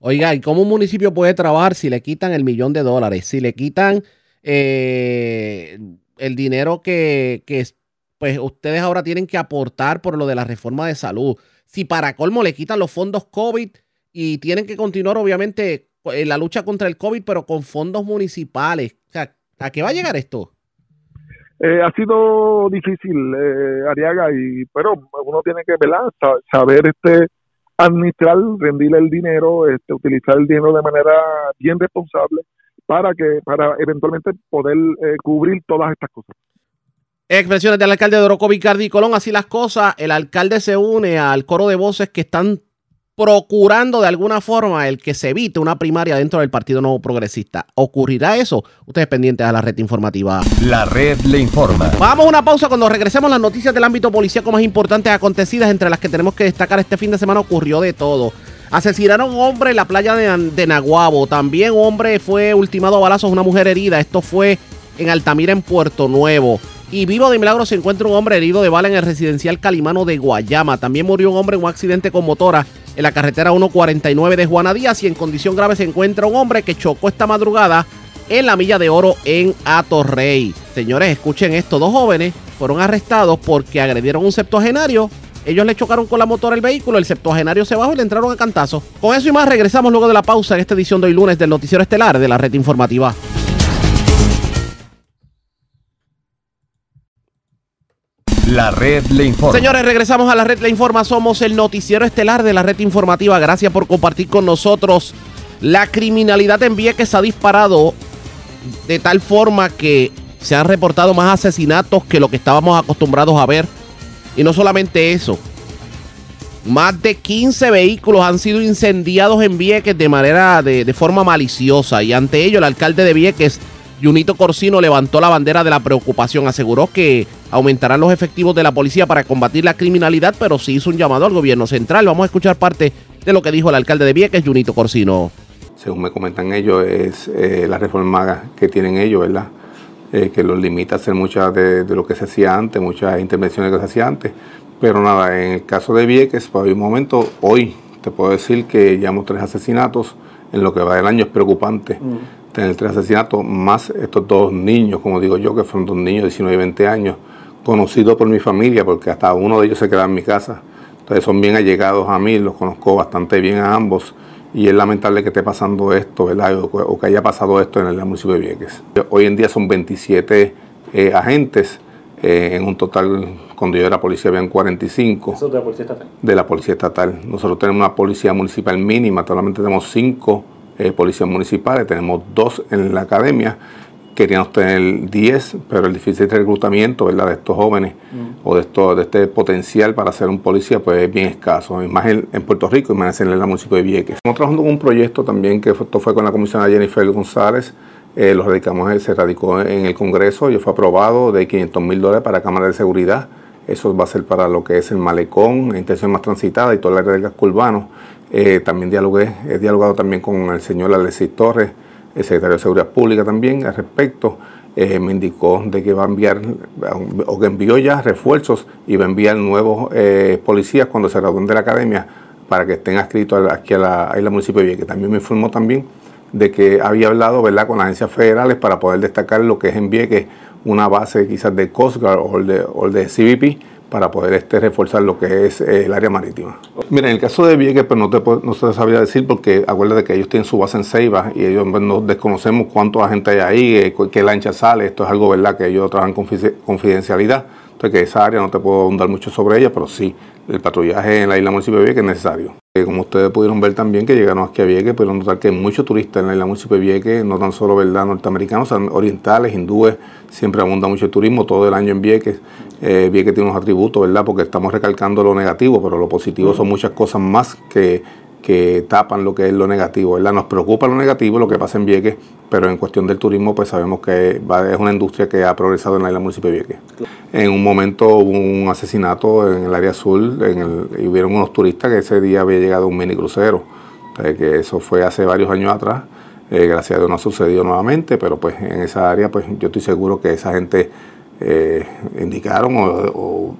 Oiga, ¿y cómo un municipio puede trabajar si le quitan el millón de dólares? Si le quitan el dinero que, que, pues ustedes ahora tienen que aportar por lo de la reforma de salud. Si para colmo le quitan los fondos COVID y tienen que continuar obviamente en la lucha contra el COVID, pero con fondos municipales. ¿a qué va a llegar esto? Eh, ha sido difícil, eh, Ariaga, y pero uno tiene que. Sa- saber este administrar, rendir el dinero, este, utilizar el dinero de manera bien responsable para que para eventualmente poder eh, cubrir todas estas cosas. Expresiones del alcalde de Orocovi, Cardi Colón. Así las cosas, el alcalde se une al coro de voces que están procurando de alguna forma el que se evite una primaria dentro del Partido Nuevo Progresista. ¿Ocurrirá eso? Ustedes pendientes a la red informativa. La red le informa. Vamos a una pausa cuando regresemos las noticias del ámbito policíaco más importantes acontecidas, entre las que tenemos que destacar este fin de semana ocurrió de todo. Asesinaron a un hombre en la playa de, de Naguabo. También un hombre fue ultimado a balazos, una mujer herida. Esto fue en Altamira, en Puerto Nuevo. Y vivo de milagro se encuentra un hombre herido de bala en el residencial Calimano de Guayama. También murió un hombre en un accidente con motora en la carretera 149 de Juana Díaz. Y en condición grave se encuentra un hombre que chocó esta madrugada en la Milla de Oro en Atorrey. Señores, escuchen esto. Dos jóvenes fueron arrestados porque agredieron a un septuagenario. Ellos le chocaron con la motora el vehículo, el septuagenario se bajó y le entraron a cantazo. Con eso y más regresamos luego de la pausa en esta edición de hoy lunes del Noticiero Estelar de la Red Informativa. La red le informa. Señores, regresamos a la red Le Informa. Somos el noticiero estelar de la red informativa. Gracias por compartir con nosotros. La criminalidad en Vieques ha disparado de tal forma que se han reportado más asesinatos que lo que estábamos acostumbrados a ver. Y no solamente eso. Más de 15 vehículos han sido incendiados en Vieques de manera de, forma maliciosa. Y ante ello, el alcalde de Vieques, Junito Corsino, levantó la bandera de la preocupación. Aseguró que aumentarán los efectivos de la policía para combatir la criminalidad, pero sí hizo un llamado al gobierno central. Vamos a escuchar parte de lo que dijo el alcalde de Vieques, Junito Corsino. según me comentan ellos, es eh, la reforma que tienen ellos, ¿verdad? Eh, que los limita a hacer muchas de, de, lo que se hacía antes, muchas intervenciones que se hacía antes. Pero nada, en el caso de Vieques, por un momento, hoy te puedo decir que llevamos tres asesinatos en lo que va del año, es preocupante. Mm. Tener tres asesinatos, más estos dos niños, como digo yo, que fueron dos niños de 19 y 20 años, conocidos por mi familia, porque hasta uno de ellos se queda en mi casa. Entonces son bien allegados a mí, los conozco bastante bien a ambos y es lamentable que esté pasando esto, ¿verdad? O, que haya pasado esto en el municipio de Vieques. Hoy en día son 27 eh, agentes, eh, en un total, cuando yo era policía habían 45. ¿Eso de la policía estatal? De la policía estatal. Nosotros tenemos una policía municipal mínima, solamente tenemos cinco eh, policías municipales, tenemos dos en la academia queríamos tener 10, pero el difícil reclutamiento ¿verdad? de estos jóvenes mm. o de, esto, de este potencial para ser un policía pues es bien escaso, más en, Puerto Rico y más en el municipio de Vieques. Estamos trabajando con un proyecto también que esto fue con la comisionada Jennifer González, eh, lo radicamos, se radicó en el Congreso y fue aprobado de 500 mil dólares para cámara de seguridad. Eso va a ser para lo que es el malecón, la intención más transitada y todo el área del casco urbano. Eh, también dialogué, he dialogado también con el señor Alexis Torres, el secretario de Seguridad Pública también al respecto. Eh, me indicó de que va a enviar, o que envió ya refuerzos y va a enviar nuevos eh, policías cuando se gradúen la academia para que estén adscritos aquí a la, a la municipio de Vieques. También me informó también de que había hablado ¿verdad? con las agencias federales para poder destacar lo que es en Vieques una base quizás de Coast Guard o de, o de CBP para poder este, reforzar lo que es eh, el área marítima. Mira, en el caso de Vieques, pues no te, no se sabría decir porque acuérdate que ellos tienen su base en Ceiba y ellos pues, no desconocemos cuántos agentes hay ahí, eh, qué lancha sale, esto es algo verdad que ellos trabajan con confidencialidad. Entonces, que esa área no te puedo ahondar mucho sobre ella, pero sí, el patrullaje en la isla municipio de Vieques es necesario. Eh, como ustedes pudieron ver también que llegaron aquí a Vieques, pudieron notar que hay muchos turistas en la isla municipio de Vieques, no tan solo verdad norteamericanos, orientales, hindúes, siempre abunda mucho turismo todo el año en Vieques. Eh, Vieques tiene unos atributos, ¿verdad? Porque estamos recalcando lo negativo, pero lo positivo son muchas cosas más que que tapan lo que es lo negativo, ¿verdad? Nos preocupa lo negativo, lo que pasa en Vieques, pero en cuestión del turismo, pues sabemos que es una industria que ha progresado en la isla municipio de Vieques. En un momento hubo un asesinato en el área azul, en el, y hubieron unos turistas que ese día había llegado un mini crucero, que eso fue hace varios años atrás, eh, gracias a Dios no ha sucedido nuevamente, pero pues en esa área, pues yo estoy seguro que esa gente eh, indicaron o,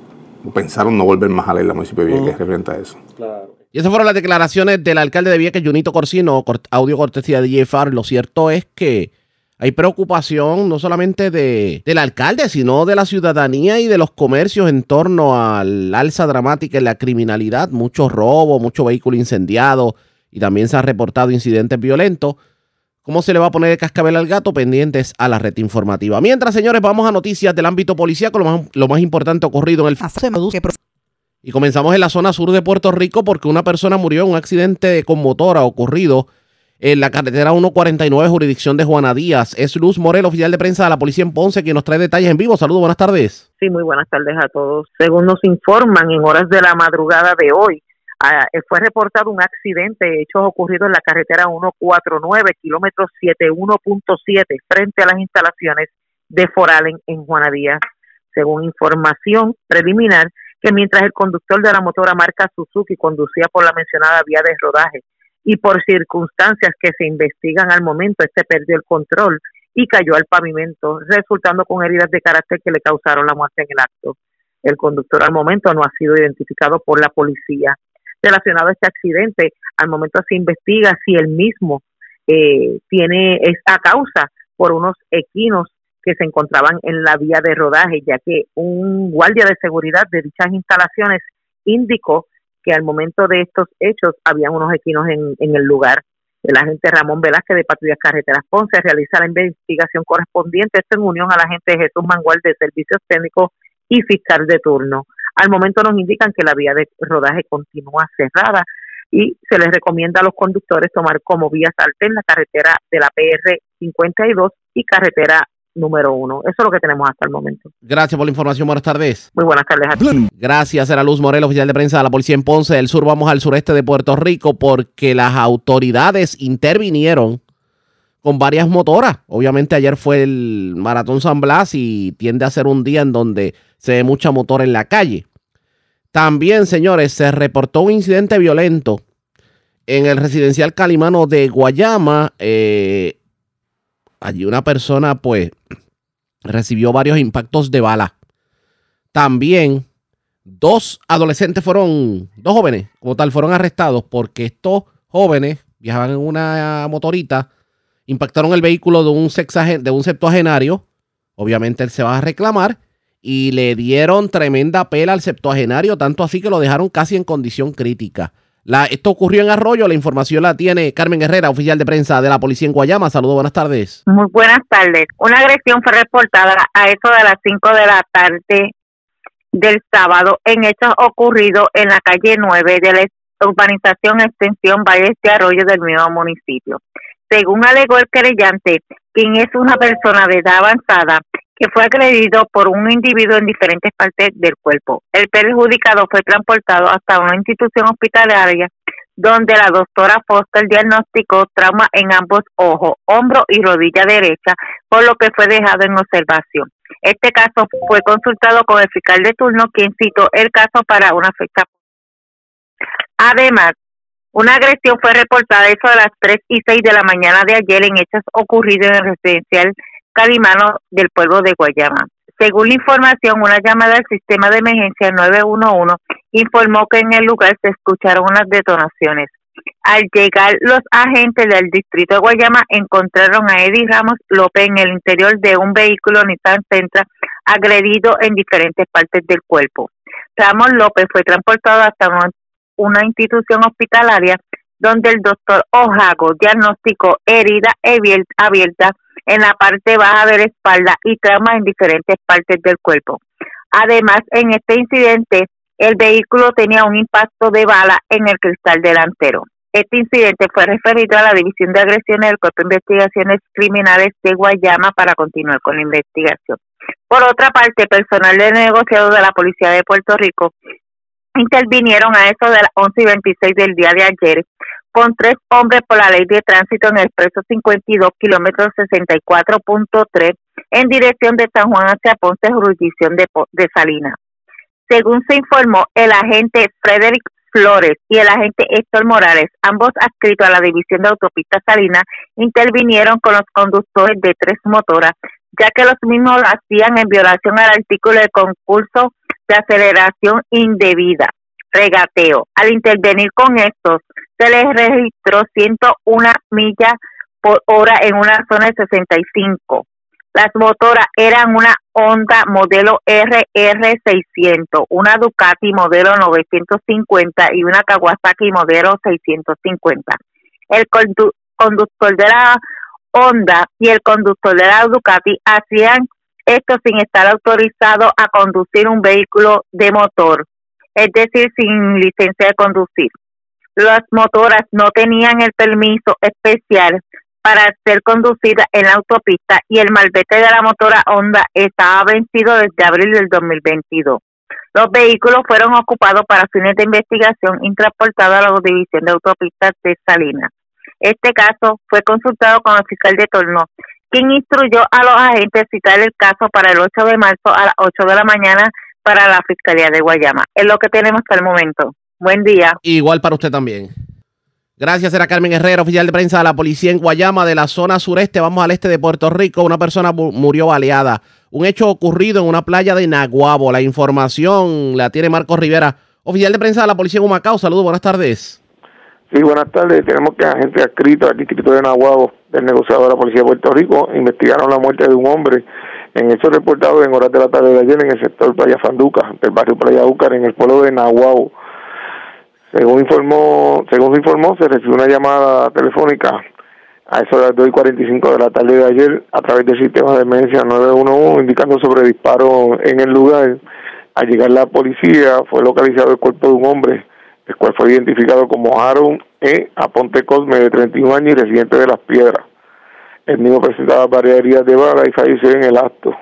pensaron no volver más a la isla municipio de Vieques referente a eso. Claro. Y esas fueron las declaraciones del alcalde de Vieques, Junito Corsino, audio cortesía de JFR. Lo cierto es que hay preocupación no solamente de, del alcalde, sino de la ciudadanía y de los comercios en torno al alza dramática en la criminalidad, muchos robos, mucho vehículo incendiado y también se han reportado incidentes violentos. ¿Cómo se le va a poner el cascabel al gato? Pendientes a la red informativa. Mientras, señores, vamos a noticias del ámbito policíaco, lo más, lo más importante ocurrido en el... Y comenzamos en la zona sur de Puerto Rico porque una persona murió en un accidente con motora ocurrido en la carretera 149, jurisdicción de Juana Díaz. Es Luz Morel, oficial de prensa de la policía en Ponce, quien nos trae detalles en vivo. Saludos, buenas tardes. Sí, muy buenas tardes a todos. Según nos informan, en horas de la madrugada de hoy, ah, eh, fue reportado un accidente de hechos ocurridos en la carretera 149, kilómetro 71.7, frente a las instalaciones de Foral en Juana Díaz. Según información preliminar, que mientras el conductor de la motora marca Suzuki conducía por la mencionada vía de rodaje y por circunstancias que se investigan al momento, este perdió el control y cayó al pavimento, resultando con heridas de carácter que le causaron la muerte en el acto. El conductor al momento no ha sido identificado por la policía. Relacionado a este accidente, al momento se investiga si el mismo eh, tiene es a causa por unos equinos que se encontraban en la vía de rodaje, ya que un guardia de seguridad de dichas instalaciones indicó que al momento de estos hechos habían unos equinos en, en el lugar. El agente Ramón Velázquez de Patrullas Carreteras Ponce realiza la investigación correspondiente, esto en unión al agente Jesús Mangual de Servicios Técnicos y Fiscal de Turno. Al momento nos indican que la vía de rodaje continúa cerrada y se les recomienda a los conductores tomar como vías alternas carretera de la PR 52 y carretera número uno. Eso es lo que tenemos hasta el momento. Gracias por la información. Buenas tardes. Muy buenas tardes a ti. Gracias. Era Luz Morel, oficial de prensa de la Policía en Ponce del Sur. Vamos al sureste de Puerto Rico porque las autoridades intervinieron con varias motoras. Obviamente ayer fue el Maratón San Blas y tiende a ser un día en donde se ve mucha motora en la calle. También, señores, se reportó un incidente violento en el residencial Calimano de Guayama, eh, allí una persona pues recibió varios impactos de bala. También dos adolescentes fueron, dos jóvenes como tal, fueron arrestados porque estos jóvenes viajaban en una motorita, impactaron el vehículo de un, sexagen, de un septuagenario. Obviamente él se va a reclamar y le dieron tremenda pela al septuagenario, tanto así que lo dejaron casi en condición crítica. La, esto ocurrió en Arroyo, la información la tiene Carmen Herrera, oficial de prensa de la policía en Guayama. Saludos, buenas tardes. Muy buenas tardes. Una agresión fue reportada a eso de las 5 de la tarde del sábado en hechos ocurridos en la calle 9 de la urbanización Extensión Valles de Arroyo del mismo municipio. Según alegó el querellante, quien es una persona de edad avanzada que fue agredido por un individuo en diferentes partes del cuerpo. El perjudicado fue transportado hasta una institución hospitalaria donde la doctora Foster diagnosticó trauma en ambos ojos, hombro y rodilla derecha, por lo que fue dejado en observación. Este caso fue consultado con el fiscal de turno, quien citó el caso para una fecha. Además, una agresión fue reportada eso a las 3 y 6 de la mañana de ayer en hechos ocurridos en el residencial Calimano del pueblo de Guayama. Según la información, una llamada al sistema de emergencia 911 informó que en el lugar se escucharon unas detonaciones. Al llegar los agentes del distrito de Guayama encontraron a Eddie Ramos López en el interior de un vehículo Nissan Sentra agredido en diferentes partes del cuerpo. Ramos López fue transportado hasta una, institución hospitalaria donde el doctor Ojago diagnosticó herida abierta en la parte baja de la espalda y trauma en diferentes partes del cuerpo. Además, en este incidente, el vehículo tenía un impacto de bala en el cristal delantero. Este incidente fue referido a la División de Agresiones del Cuerpo de Investigaciones Criminales de Guayama para continuar con la investigación. Por otra parte, personal de negociado de la Policía de Puerto Rico intervinieron a eso de las 11 y 26 del día de ayer con tres hombres por la ley de tránsito en el expreso 52 kilómetros 64.3 en dirección de San Juan hacia Ponce, jurisdicción de, de Salinas. Según se informó, el agente Frederick Flores y el agente Héctor Morales, ambos adscritos a la División de Autopistas Salinas, intervinieron con los conductores de tres motoras, ya que los mismos lo hacían en violación al artículo de concurso de aceleración indebida, regateo. Al intervenir con estos, se les registró 101 millas por hora en una zona de 65. Las motoras eran una Honda modelo RR600, una Ducati modelo 950 y una Kawasaki modelo 650. El conductor de la Honda y el conductor de la Ducati hacían esto sin estar autorizado a conducir un vehículo de motor, es decir, sin licencia de conducir. Las motoras no tenían el permiso especial para ser conducida en la autopista y el malvete de la motora Honda estaba vencido desde abril del 2022. Los vehículos fueron ocupados para fines de investigación y transportados a la División de Autopistas de Salinas. Este caso fue consultado con el fiscal de turno, quien instruyó a los agentes citar el caso para el 8 de marzo a las 8 de la mañana para la Fiscalía de Guayama. Es lo que tenemos hasta el momento. Buen día. Igual para usted también. Gracias, era Carmen Herrera, oficial de prensa de la policía en Guayama, de la zona sureste. Vamos al este de Puerto Rico. Una persona murió baleada. Un hecho ocurrido en una playa de Naguabo. La información la tiene Marcos Rivera, oficial de prensa de la policía en Humacao. Saludos, buenas tardes. Sí, buenas tardes. Tenemos que agentes adscritos al distrito de Naguabo del negociado de la policía de Puerto Rico investigaron la muerte de un hombre en hechos reportados en horas de la tarde de ayer en el sector Playa Fanduca, del barrio Playa Úcar, en el pueblo de Nahuabo. Según informó, según se informó, se recibió una llamada telefónica a eso de las 2 y 45 de la tarde de ayer a través del sistema de emergencia 911 indicando sobre disparo en el lugar. Al llegar la policía fue localizado el cuerpo de un hombre, el cual fue identificado como Aaron E. Aponte Cosme, de 31 años y residente de Las Piedras. El mismo presentaba varias heridas de bala y falleció en el acto.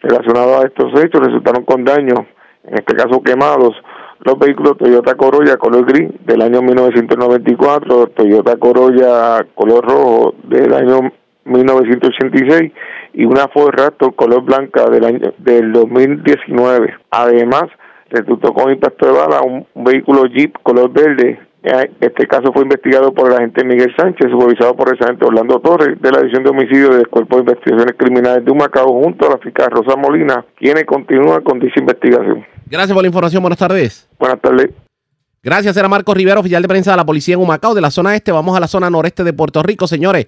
Relacionado a estos hechos, resultaron con daños, en este caso quemados, los vehículos Toyota Corolla color gris del año 1994, Toyota Corolla color rojo del año 1986 y una Ford Raptor color blanca del año del 2019. Además, resultó con impacto de bala un, vehículo Jeep color verde Este caso fue investigado por el agente Miguel Sánchez, supervisado por el agente Orlando Torres de la División de Homicidio del Cuerpo de Investigaciones Criminales de Humacao, junto a la fiscal Rosa Molina, quienes continúan con dicha investigación. Gracias por la información. Buenas tardes. Buenas tardes. Gracias, era Marcos Rivera, oficial de prensa de la policía en Humacao, de la zona este. Vamos a la zona noreste de Puerto Rico, señores.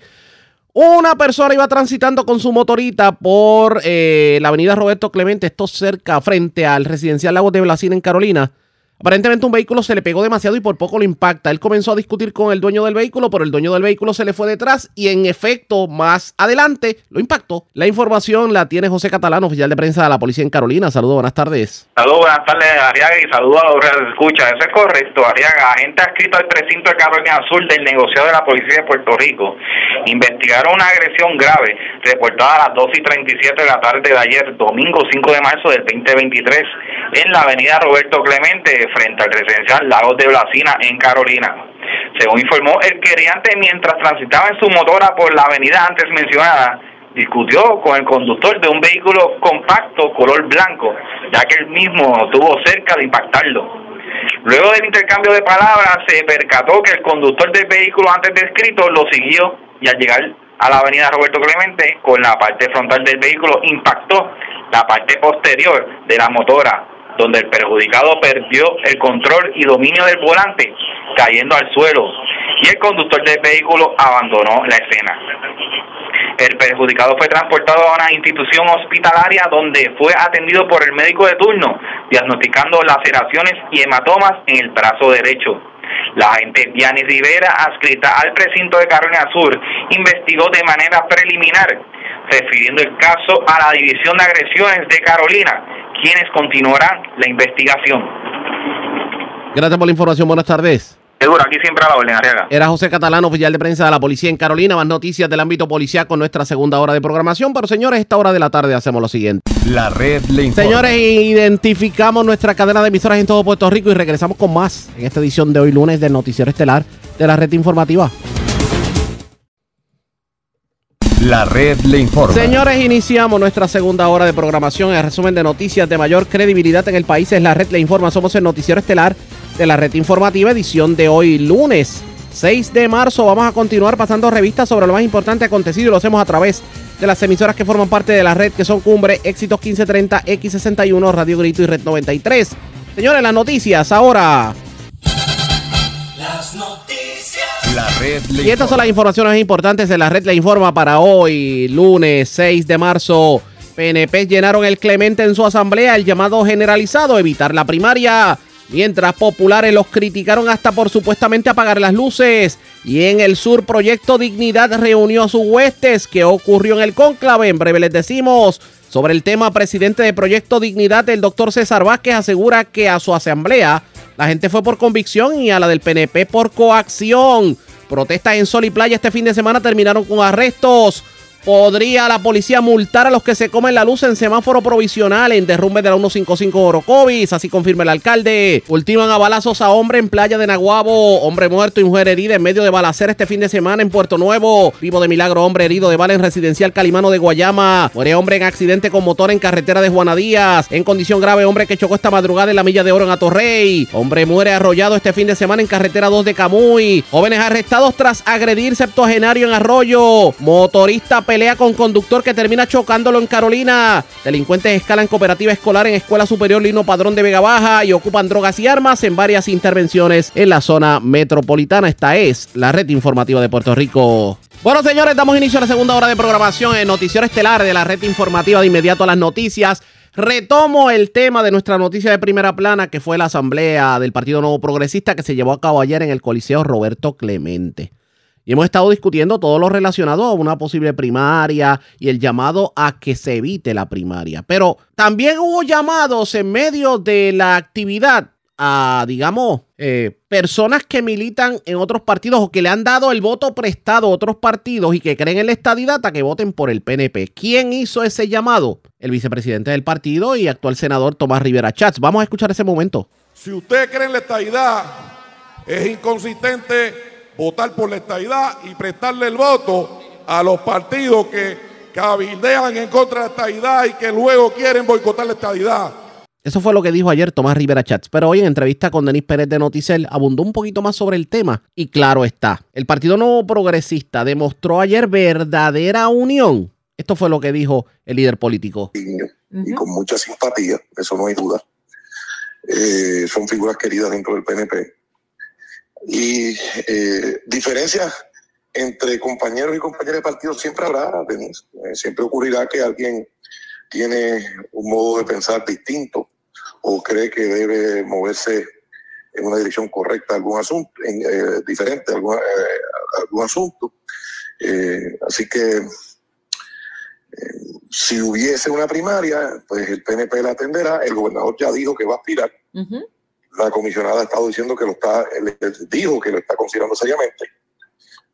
Una persona iba transitando con su motorita por eh, la avenida Roberto Clemente, esto cerca, frente al residencial Lagos de Blasina en Carolina. Aparentemente un vehículo se le pegó demasiado y por poco lo impacta. Él comenzó a discutir con el dueño del vehículo, pero el dueño del vehículo se le fue detrás y en efecto más adelante lo impactó. La información la tiene José Catalán, oficial de prensa de la policía en Carolina. Saludos, buenas tardes. Saludos, buenas tardes, Ariaga, y saludos a los que escuchan. Eso es correcto, Ariaga. Agente adscrito al precinto de Carolina Sur del negociado de la Policía de Puerto Rico investigaron una agresión grave reportada a las 2 y 37 de la tarde de ayer, domingo 5 de marzo del 2023, en la avenida Roberto Clemente, frente al residencial Lagos de Blasina, en Carolina. Según informó el querellante, mientras transitaba en su motora por la avenida antes mencionada, discutió con el conductor de un vehículo compacto color blanco, ya que él mismo estuvo cerca de impactarlo. Luego del intercambio de palabras, se percató que el conductor del vehículo antes descrito lo siguió y al llegar a la avenida Roberto Clemente, con la parte frontal del vehículo impactó la parte posterior de la motora, donde el perjudicado perdió el control y dominio del volante, cayendo al suelo, y el conductor del vehículo abandonó la escena. El perjudicado fue transportado a una institución hospitalaria donde fue atendido por el médico de turno, diagnosticando laceraciones y hematomas en el brazo derecho. La agente Diani Rivera, adscrita al precinto de Carolina Sur, investigó de manera preliminar, refiriendo el caso a la División de Agresiones de Carolina, quienes continuarán la investigación. Gracias por la información, buenas tardes. Seguro, aquí siempre a la orden, Arriaga. Era José Catalán, oficial de prensa de la policía en Carolina. Más noticias del ámbito policial con nuestra segunda hora de programación. Pero señores, esta hora de la tarde hacemos lo siguiente. La red le informa. Señores, identificamos nuestra cadena de emisoras en todo Puerto Rico y regresamos con más en esta edición de hoy lunes del Noticiero Estelar de la Red Informativa. La red le informa. Señores, iniciamos nuestra segunda hora de programación. El resumen de noticias de mayor credibilidad en el país es la Red Le Informa. Somos el Noticiero Estelar de la Red Informativa, edición de hoy lunes 6 de marzo. Vamos a continuar pasando revistas sobre lo más importante acontecido y lo hacemos a través de las emisoras que forman parte de la red, que son Cumbre, Éxitos 1530, X61, Radio Grito y Red 93. Señores, las noticias ahora. Las noticias. La red le Y estas son las informa. informaciones importantes de la red Le Informa para hoy, lunes 6 de marzo. PNP llenaron el Clemente en su asamblea, el llamado generalizado, evitar la primaria. Mientras populares los criticaron hasta por supuestamente apagar las luces. Y en el sur, Proyecto Dignidad reunió a sus huestes. ¿Qué ocurrió en el cónclave? En breve les decimos. Sobre el tema, presidente de Proyecto Dignidad, el doctor César Vázquez, asegura que a su asamblea la gente fue por convicción y a la del PNP por coacción. Protestas en Sol y Playa este fin de semana terminaron con arrestos. ¿Podría la policía multar a los que se comen la luz en semáforo provisional en derrumbe de la 155 Orocovis? Así confirma el alcalde. Ultiman a balazos a hombre en playa de Naguabo. Hombre muerto y mujer herida en medio de balacera este fin de semana en Puerto Nuevo. Vivo de milagro, hombre herido de bala en residencial Calimano de Guayama. Muere hombre en accidente con motor en carretera de Juana Díaz. En condición grave, hombre que chocó esta madrugada en la milla de oro en Atorrey. Hombre muere arrollado este fin de semana en carretera 2 de Camuy. Jóvenes arrestados tras agredir septuagenario en Arroyo. Motorista pelea con conductor que termina chocándolo en Carolina. Delincuentes escalan cooperativa escolar en Escuela Superior Lino Padrón de Vega Baja y ocupan drogas y armas en varias intervenciones en la zona metropolitana. Esta es la red informativa de Puerto Rico. Bueno, señores, damos inicio a la segunda hora de programación en Noticiero Estelar de la red informativa de inmediato a las noticias. Retomo el tema de nuestra noticia de primera plana, que fue la asamblea del Partido Nuevo Progresista que se llevó a cabo ayer en el Coliseo Roberto Clemente. Y hemos estado discutiendo todo lo relacionado a una posible primaria y el llamado a que se evite la primaria. Pero también hubo llamados en medio de la actividad a, digamos, eh, personas que militan en otros partidos o que le han dado el voto prestado a otros partidos y que creen en la estadidad a que voten por el PNP. ¿Quién hizo ese llamado? El vicepresidente del partido y actual senador Tomás Rivera Chats. Vamos a escuchar ese momento. Si usted cree en la estadidad, es inconsistente votar por la estadidad y prestarle el voto a los partidos que cabildean en contra de la estadidad y que luego quieren boicotar la estadidad. Eso fue lo que dijo ayer Tomás Rivera Chats. Pero hoy en entrevista con Denis Pérez de Noticel abundó un poquito más sobre el tema. Y claro está, el Partido Nuevo Progresista demostró ayer verdadera unión. Esto fue lo que dijo el líder político. y con mucha simpatía, eso no hay duda. Eh, son figuras queridas dentro del PNP. Y eh, diferencias entre compañeros y compañeras de partido siempre habrá, Denise. Eh, siempre ocurrirá que alguien tiene un modo de pensar distinto o cree que debe moverse en una dirección correcta algún asunto, en, eh, diferente a algún, eh, algún asunto. Eh, así que si hubiese una primaria, pues el PNP la atenderá. El gobernador ya dijo que va a aspirar. La comisionada ha estado diciendo que lo está, dijo que lo está considerando seriamente.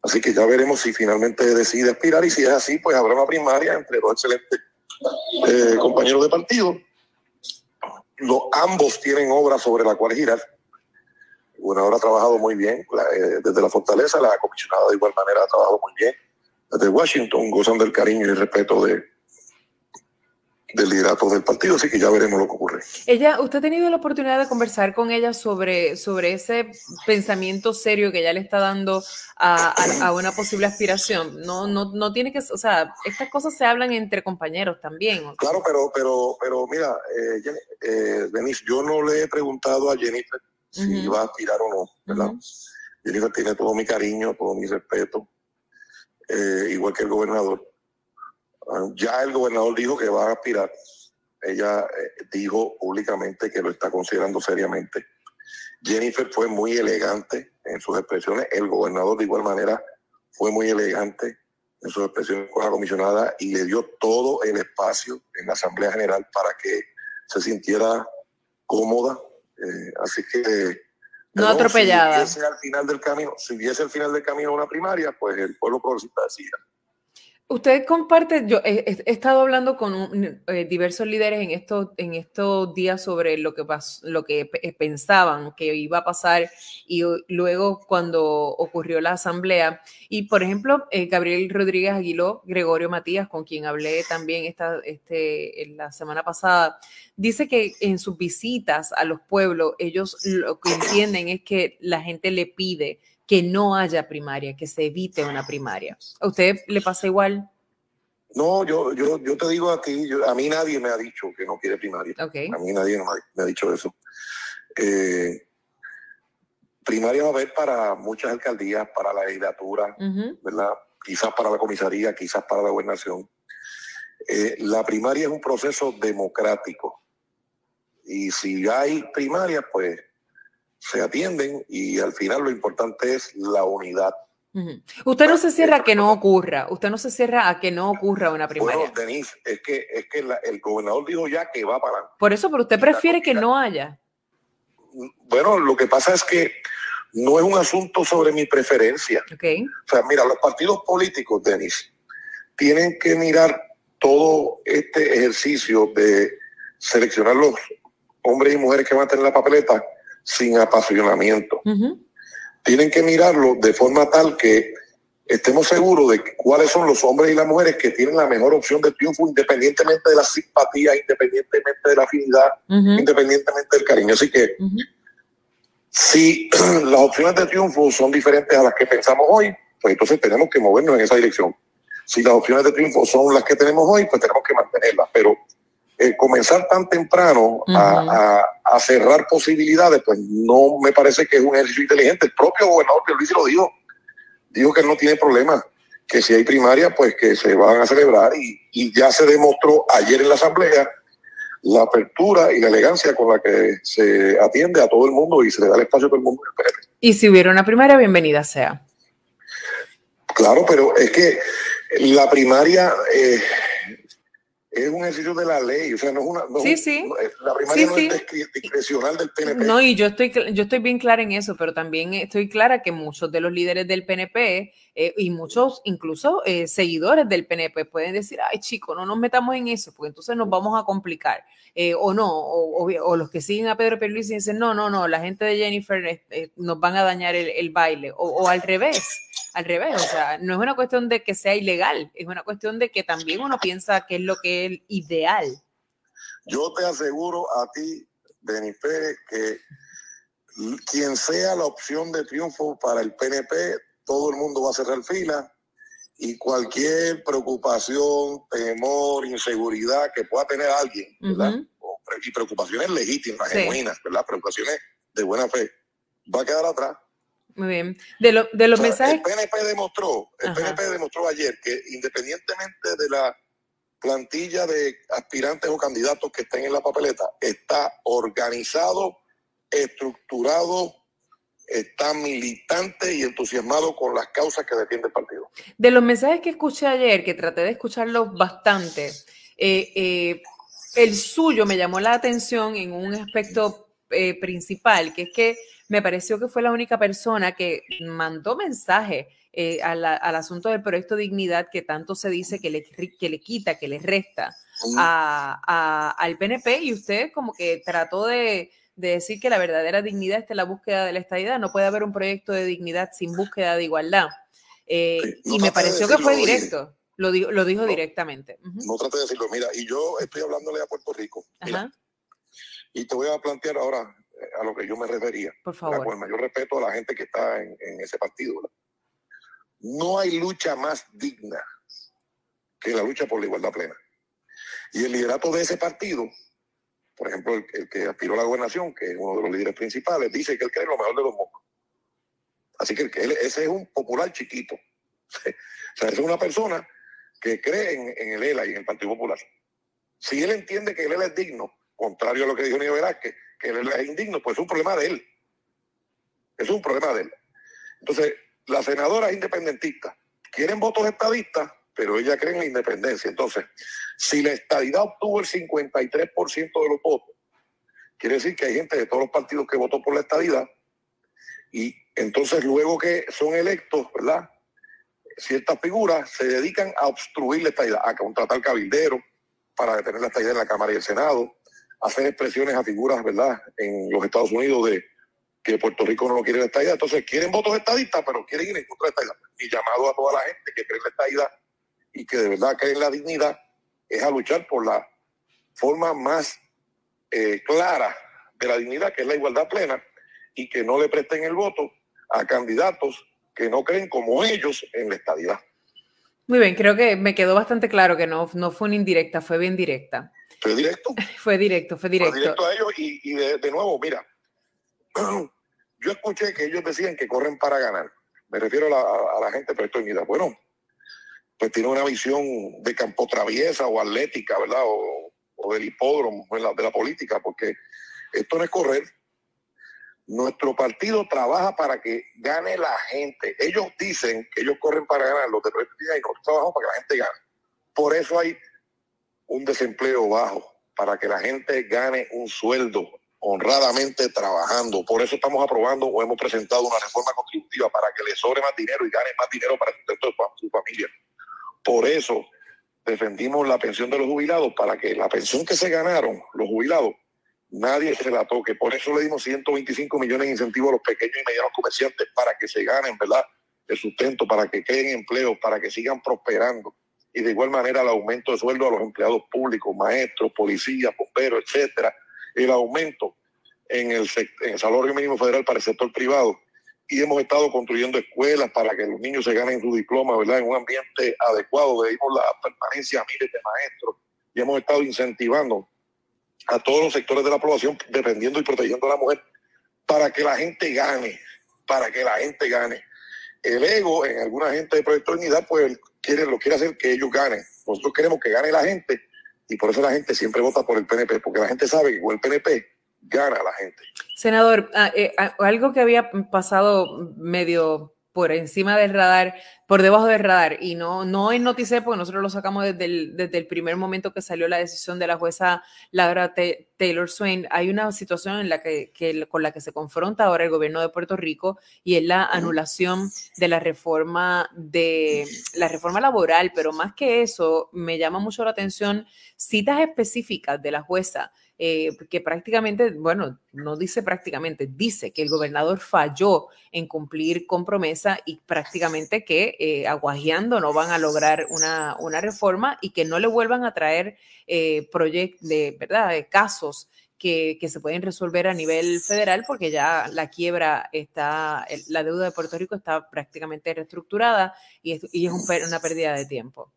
Así que ya veremos si finalmente decide aspirar y si es así, pues habrá una primaria entre dos excelentes eh, compañeros de partido. Los, ambos tienen obra sobre la cual girar. El gobernador ha trabajado muy bien eh, desde la fortaleza, la comisionada de igual manera ha trabajado muy bien. Desde Washington gozan del cariño y el respeto de, del liderato del partido, así que ya veremos lo que ocurre. Ella, ¿usted ha tenido la oportunidad de conversar con ella sobre, sobre ese pensamiento serio que ella le está dando a, a- a una posible aspiración? No, no, no tiene que, o sea, estas cosas se hablan entre compañeros también. Claro, pero, pero, pero mira, eh, Jenny- eh, Denise, yo no le he preguntado a Jennifer si va a aspirar o no, ¿verdad? Jennifer tiene todo mi cariño, todo mi respeto, eh, igual que el gobernador. Ah, ya el gobernador dijo que va a aspirar. Ella eh, dijo públicamente que lo está considerando seriamente. Jennifer fue muy elegante en sus expresiones. El gobernador de igual manera fue muy elegante en sus expresiones con la comisionada y le dio todo el espacio en la Asamblea General para que se sintiera cómoda. Eh, así que... No perdón, atropellada. Si hubiese al final del camino, si hubiese al final del camino una primaria, pues el pueblo progresista decía. Usted comparte, yo he, estado hablando con eh, diversos líderes en estos, en estos días sobre lo que, pas- lo que eh, pensaban que iba a pasar y luego cuando ocurrió la asamblea. Y por ejemplo, eh, Gabriel Rodríguez Aguiló, Gregorio Matías, con quien hablé también esta, este, en la semana pasada, dice que en sus visitas a los pueblos, ellos lo que entienden es que la gente le pide que no haya primaria, que se evite una primaria. ¿A usted le pasa igual? No, yo, yo, yo te digo a ti, yo- a mí nadie me ha dicho que no quiere primaria. A mí nadie me ha, me ha dicho eso. Eh, primaria va a haber para muchas alcaldías, para la legislatura. ¿verdad? Quizás para la comisaría, quizás para la gobernación. Eh, la primaria es un proceso democrático. Y si hay primarias, pues se atienden y al final lo importante es la unidad. Usted no se cierra a que no ocurra, usted no se cierra a que no ocurra una primaria. Bueno, Denise, es que, es que la- el gobernador dijo ya que va para. Por eso, pero usted prefiere que no haya. Bueno, lo que pasa es que no es un asunto sobre mi preferencia. ¿ok? O sea, mira, los partidos políticos, Denis, tienen que mirar todo este ejercicio de seleccionar los hombres y mujeres que van a tener la papeleta sin apasionamiento. Tienen que mirarlo de forma tal que estemos seguros de cuáles son los hombres y las mujeres que tienen la mejor opción de triunfo independientemente de la simpatía, independientemente de la afinidad, independientemente del cariño. Así que si <clears throat> las opciones de triunfo son diferentes a las que pensamos hoy, pues entonces tenemos que movernos en esa dirección. Si las opciones de triunfo son las que tenemos hoy, pues tenemos que mantenerlas. Pero eh, comenzar tan temprano a, a- a cerrar posibilidades, pues no me parece que es un ejercicio inteligente. El propio gobernador Luis lo dijo, dijo que él no tiene problema, que si hay primaria, pues que se van a celebrar y, y ya se demostró ayer en la asamblea la apertura y la elegancia con la que se atiende a todo el mundo y se le da el espacio a todo el mundo. Y si hubiera una primaria, bienvenida sea. Claro, pero es que la primaria eh, es un ejercicio de la ley, o sea, no es una... no Sí, sí. no es- la primaria Sí, no es discre- discrecional del PNP. No, y yo estoy, yo estoy bien clara en eso, pero también estoy clara que muchos de los líderes del PNP eh, y muchos incluso eh, seguidores del PNP pueden decir, ay chico, no nos metamos en eso, porque entonces nos vamos a complicar. Eh, o no, o, o- o los que siguen a Pedro Pierluisi dicen, no, no, no, la gente de Jennifer eh, eh, nos van a dañar el, el baile, o, o al revés. Al revés, o sea, no es una cuestión de que sea ilegal, es una cuestión de que también uno piensa que es lo que es ideal. Yo te aseguro a ti, Benife, que quien sea la opción de triunfo para el PNP, todo el mundo va a cerrar fila y cualquier preocupación, temor, inseguridad que pueda tener alguien, ¿verdad? O pre- Y preocupaciones legítimas, Sí. genuinas, ¿verdad? Preocupaciones de buena fe, va a quedar atrás. Muy bien. De, lo- de los O sea, mensajes. El PNP demostró, el Ajá. PNP demostró ayer que independientemente de la plantilla de aspirantes o candidatos que estén en la papeleta, está organizado, estructurado, está militante y entusiasmado con las causas que defiende el partido. De los mensajes que escuché ayer, que traté de escucharlos bastante, eh, eh, el suyo me llamó la atención en un aspecto eh, principal, que es que me pareció que fue la única persona que mandó mensaje eh, a la- al asunto del proyecto Dignidad que tanto se dice que le, que le quita, que le resta a- a- al PNP y usted como que trató de, de decir que la verdadera dignidad está en la búsqueda de la estadidad. No puede haber un proyecto de dignidad sin búsqueda de igualdad. Eh, no y me de pareció que fue directo. Lo dijo, lo dijo directamente. Ujú. No trate de decirlo, mira, y yo estoy hablándole a Puerto Rico, mira, Ajá, y te voy a plantear ahora eh, a lo que yo me refería, por favor. con el mayor respeto a la gente que está en, en ese partido. ¿verdad? No hay lucha más digna que la lucha por la igualdad plena. Y el liderato de ese partido, por ejemplo, el, que aspiró a la gobernación, que es uno de los líderes principales, dice que él cree lo mejor de los mocos. Así que él- ese es un popular chiquito. <laughs> o sea, es una persona que cree en, el ELA y en el Partido Popular. Si él entiende que el ELA es digno, contrario a lo que dijo Nío Velázquez, que el ELA es indigno, pues es un problema de él. Es un problema de él. Entonces, la senadora es independentista. Quieren votos estadistas, pero ella cree en la independencia. Entonces, si la estadidad obtuvo el 53% de los votos, quiere decir que hay gente de todos los partidos que votó por la estadidad. Y entonces, luego que son electos, ¿verdad? Ciertas figuras se dedican a obstruir la estadidad, a contratar cabilderos para detener la estadidad en la Cámara y el Senado, a hacer expresiones a figuras, ¿verdad?, en los Estados Unidos de que Puerto Rico no lo quiere la estadidad. Entonces, quieren votos estadistas, pero quieren ir en contra de la estadidad. Mi llamado a toda la gente que cree en la estadidad y que de verdad cree en la dignidad es a luchar por la forma más eh, clara de la dignidad, que es la igualdad plena, y que no le presten el voto a candidatos que no creen como ellos en la estadidad. Muy bien, creo que me quedó bastante claro que no, no fue una indirecta, fue bien directa. Fue directo, <laughs> Fue directo, fue fue directo. directo a ellos y, y de, de nuevo, mira, <clears throat> yo escuché que ellos decían que corren para ganar. Me refiero a la, a la gente de Proyecto Dignidad. Bueno, pues tiene una visión de campo traviesa o atlética, ¿verdad? O, del hipódromo, de la, política, porque esto no es correr. Nuestro partido trabaja para que gane la gente. Ellos dicen que ellos corren para ganar los de y nosotros trabajamos para que la gente gane. Por eso hay un desempleo bajo, para que la gente gane un sueldo honradamente trabajando. Por eso estamos aprobando o hemos presentado una reforma contributiva para que le sobre más dinero y gane más dinero para el sustento de su familia. Por eso defendimos la pensión de los jubilados, para que la pensión que se ganaron los jubilados, nadie se la toque. Por eso le dimos 125 millones de incentivos a los pequeños y medianos comerciantes para que se ganen, ¿verdad? El sustento, para que creen empleos, para que sigan prosperando. Y de igual manera el aumento de sueldo a los empleados públicos, maestros, policías, bomberos, etcétera. El aumento en el, en el salario mínimo federal para el sector privado. Y hemos estado construyendo escuelas para que los niños se ganen su diploma, ¿verdad? En un ambiente adecuado. Le dimos la permanencia a miles de maestros y hemos estado incentivando a todos los sectores de la población, defendiendo y protegiendo a la mujer, para que la gente gane, para que la gente gane. El ego en alguna gente de Proyecto Unidad, pues quiere, lo quiere hacer que ellos ganen. Nosotros queremos que gane la gente y por eso la gente siempre vota por el PNP, porque la gente sabe que el PNP gana la gente. Senador, ah, eh, ah, algo que había pasado medio por encima del radar, por debajo del radar, y no, no en Noticé, porque nosotros lo sacamos desde el, desde el primer momento que salió la decisión de la jueza Laura Ta- Taylor Swain. Hay una situación en la que, que- con la que se confronta ahora el gobierno de Puerto Rico y es la anulación de la reforma de la reforma laboral, pero más que eso, me llama mucho la atención citas específicas de la jueza eh, que prácticamente, bueno, no dice prácticamente, dice que el gobernador falló en cumplir con promesa y prácticamente que eh, aguajeando no van a lograr una, una reforma y que no le vuelvan a traer eh, proyectos de, ¿verdad?, casos que, que, se pueden resolver a nivel federal porque ya la quiebra está, la deuda de Puerto Rico está prácticamente reestructurada y es, y es un, una pérdida de tiempo.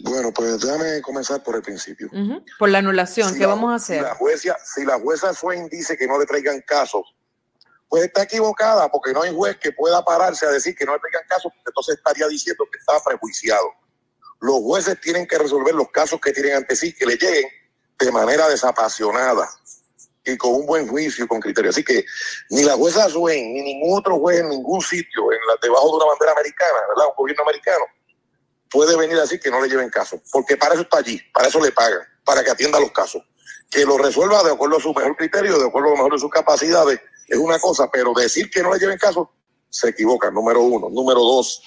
Bueno, pues déjame comenzar por el principio. Uh -huh. Por la anulación, si ¿qué la, vamos a hacer? Si la, jueza, si la jueza Swain dice que no le traigan casos, pues está equivocada porque no hay juez que pueda pararse a decir que no le traigan casos, porque entonces estaría diciendo que estaba prejuiciado. Los jueces tienen que resolver los casos que tienen ante sí, que le lleguen de manera desapasionada y con un buen juicio y con criterio. Así que ni la jueza Swain, ni ningún otro juez en ningún sitio, en la, debajo de una bandera americana, ¿verdad? Un gobierno americano, puede venir así que no le lleven caso, porque para eso está allí, para eso le pagan, para que atienda los casos. Que lo resuelva de acuerdo a su mejor criterio, de acuerdo a lo mejor de sus capacidades, es una cosa, pero decir que no le lleven caso, se equivoca, número uno. Número dos,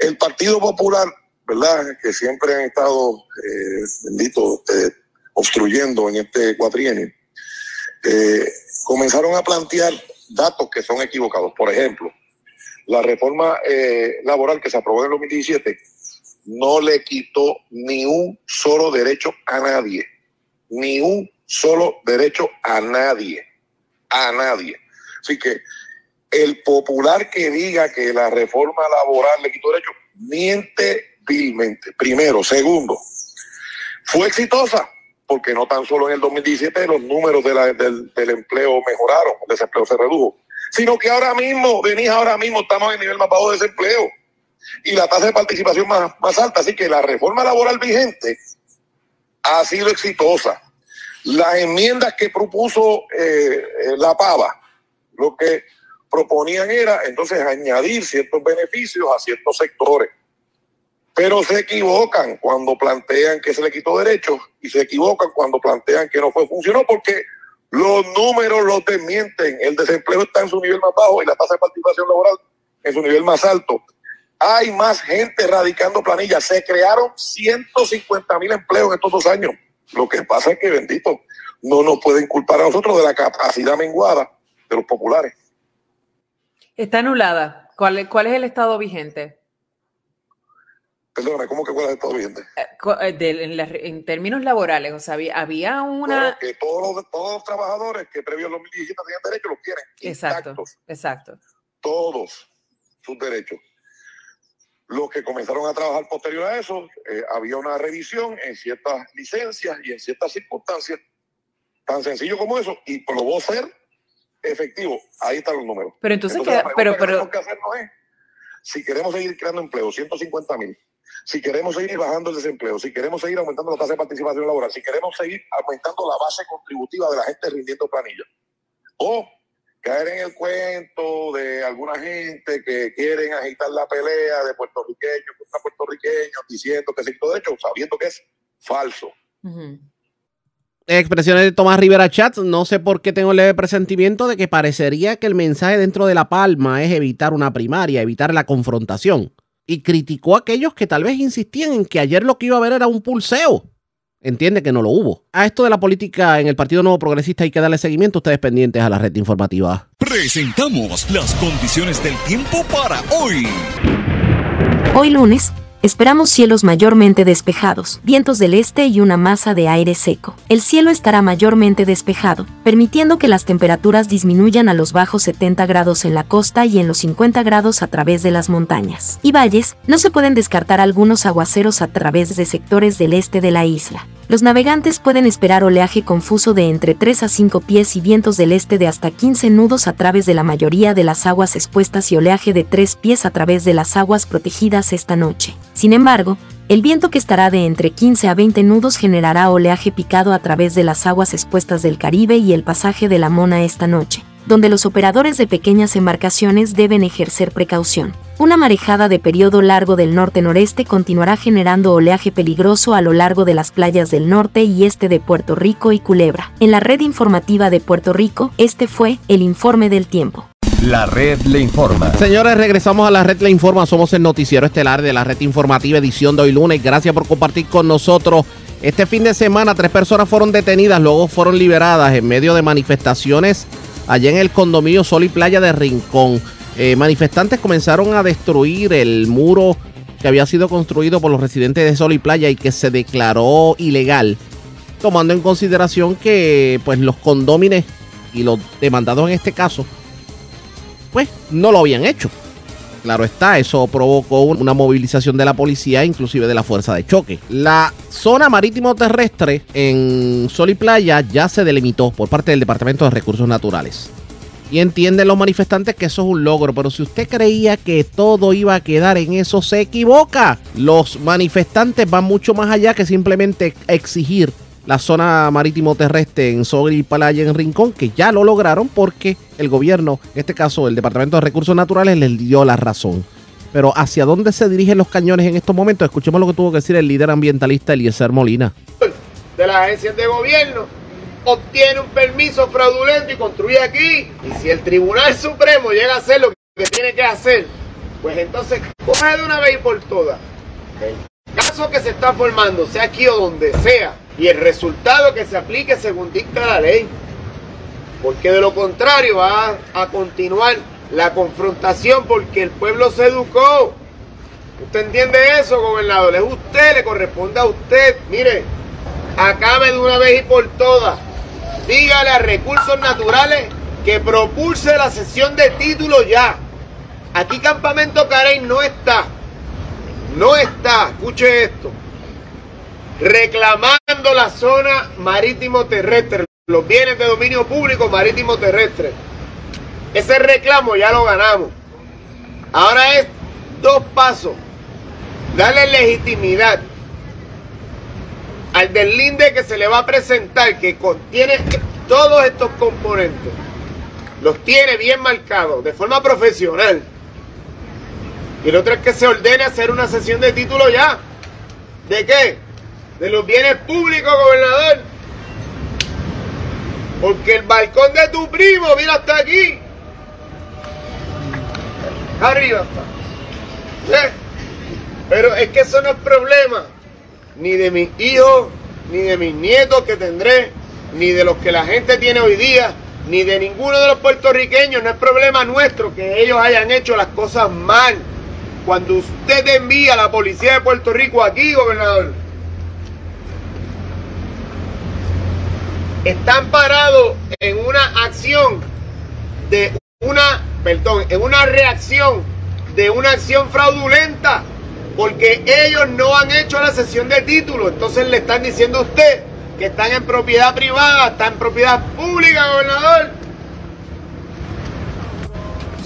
el Partido Popular, ¿verdad? Que siempre han estado, eh, bendito, eh, obstruyendo en este cuatrienio, eh, comenzaron a plantear datos que son equivocados. Por ejemplo, la reforma eh, laboral que se aprobó en el 2017 no le quitó ni un solo derecho a nadie, ni un solo derecho a nadie, a nadie. Así que el popular que diga que la reforma laboral le quitó derecho, miente vilmente. Primero. Segundo, fue exitosa porque no tan solo en el 2017 los números de la, del, empleo mejoraron, el desempleo se redujo, sino que ahora mismo, venís ahora mismo, estamos en el nivel más bajo de desempleo y la tasa de participación más, más alta. Así que la reforma laboral vigente ha sido exitosa. Las enmiendas que propuso eh, la PAVA, lo que proponían era entonces añadir ciertos beneficios a ciertos sectores. Pero se equivocan cuando plantean que se le quitó derechos y se equivocan cuando plantean que no fue funcionó porque los números los desmienten. El desempleo está en su nivel más bajo y la tasa de participación laboral en su nivel más alto. Hay más gente radicando planillas. Se crearon 150 mil empleos en estos dos años. Lo que pasa es que, bendito, no nos pueden culpar a nosotros de la capacidad menguada de los populares. Está anulada. ¿Cuál, cuál es el estado vigente? Perdóname, ¿cómo que cuál es el estado vigente? Eh, de, en, la, en, términos laborales, o sea, había, había una... Que todos los, todos los trabajadores que previo al 2017 tenían derecho los quieren. Exacto, intactos. exacto. Todos sus derechos. Los que comenzaron a trabajar posterior a eso, eh, había una revisión en ciertas licencias y en ciertas circunstancias, tan sencillo como eso, y probó ser efectivo. Ahí están los números. Pero entonces, entonces queda, pero, que pero... tenemos que hacernos es, si queremos seguir creando empleo, 150 mil, si queremos seguir bajando el desempleo, si queremos seguir aumentando la tasa de participación laboral, si queremos seguir aumentando la base contributiva de la gente rindiendo planilla, o caer en el cuento de alguna gente que quieren agitar la pelea de puertorriqueños contra puertorriqueños, diciendo que se quitó de hecho, sabiendo que es falso. Expresiones de Tomás Rivera Chat, no sé por qué tengo el leve presentimiento de que parecería que el mensaje dentro de La Palma es evitar una primaria, evitar la confrontación y criticó a aquellos que tal vez insistían en que ayer lo que iba a haber era un pulseo. Entiende que no lo hubo. A esto de la política en el Partido Nuevo Progresista hay que darle seguimiento. Ustedes pendientes a la red informativa. Presentamos las condiciones del tiempo para hoy. Hoy lunes. Esperamos cielos mayormente despejados, vientos del este y una masa de aire seco. El cielo estará mayormente despejado, permitiendo que las temperaturas disminuyan a los bajos 70 grados en la costa y en los 50 grados a través de las montañas y valles. No se pueden descartar algunos aguaceros a través de sectores del este de la isla. Los navegantes pueden esperar oleaje confuso de entre 3 a 5 pies y vientos del este de hasta 15 nudos a través de la mayoría de las aguas expuestas y oleaje de 3 pies a través de las aguas protegidas esta noche. Sin embargo, el viento que estará de entre 15 a 20 nudos generará oleaje picado a través de las aguas expuestas del Caribe y el pasaje de la Mona esta noche, donde los operadores de pequeñas embarcaciones deben ejercer precaución. Una marejada de periodo largo del norte-noreste continuará generando oleaje peligroso a lo largo de las playas del norte y este de Puerto Rico y Culebra. En la red informativa de Puerto Rico, este fue el informe del tiempo. La red le informa. Señores, regresamos a la red le informa. Somos el noticiero estelar de la red informativa edición de hoy lunes. Gracias por compartir con nosotros Este fin de semana tres personas fueron detenidas, luego fueron liberadas en medio de manifestaciones allá en el condominio Sol y Playa de Rincón. Eh, manifestantes comenzaron a destruir el muro que había sido construido por los residentes de Sol y Playa y que se declaró ilegal, tomando en consideración que pues los condómines y los demandados en este caso pues no lo habían hecho. Claro está, eso provocó una movilización de la policía, inclusive de la fuerza de choque. La zona marítimo terrestre en Sol y Playa ya se delimitó por parte del Departamento de Recursos Naturales. Y entienden los manifestantes que eso es un logro, pero si usted creía que todo iba a quedar en eso, se equivoca. Los manifestantes van mucho más allá que simplemente exigir la zona marítimo terrestre en Sol y Playa en Rincón, que ya lo lograron porque el gobierno, en este caso el Departamento de Recursos Naturales, les dio la razón. Pero ¿hacia dónde se dirigen los cañones en estos momentos? Escuchemos lo que tuvo que decir el líder ambientalista Eliezer Molina. de las agencias de gobierno obtiene un permiso fraudulento y construye aquí. Y si el Tribunal Supremo llega a hacer lo que tiene que hacer, pues entonces coge de una vez y por todas el caso que se está formando, sea aquí o donde sea, y el resultado que se aplique según dicta la ley. Porque de lo contrario va a continuar la confrontación porque el pueblo se educó. ¿Usted entiende eso, gobernador? Es usted, le corresponde a usted. Mire, acabe de una vez y por todas. Dígale a recursos naturales que propulse la sesión de título ya. Aquí Campamento Carey no está. No está. Escuche esto. Reclamando la zona marítimo terrestre. Los bienes de dominio público marítimo terrestre. Ese reclamo ya lo ganamos. Ahora es dos pasos. Darle legitimidad al deslinde que se le va a presentar, que contiene todos estos componentes. Los tiene bien marcados, de forma profesional. Y lo otro es que se ordene hacer una sesión de título ya. ¿De qué? De los bienes públicos, gobernador. Porque el balcón de tu primo, mira, hasta aquí. Arriba está. ¿Eh? Pero es que eso no es problema. Ni de mis hijos, ni de mis nietos que tendré, ni de los que la gente tiene hoy día, ni de ninguno de los puertorriqueños. No es problema nuestro que ellos hayan hecho las cosas mal. Cuando usted envía a la policía de Puerto Rico aquí, gobernador, están parados en una acción de una, perdón, en una reacción de una acción fraudulenta, porque ellos no han hecho la sesión de título, entonces le están diciendo a usted que están en propiedad privada, están en propiedad pública, gobernador.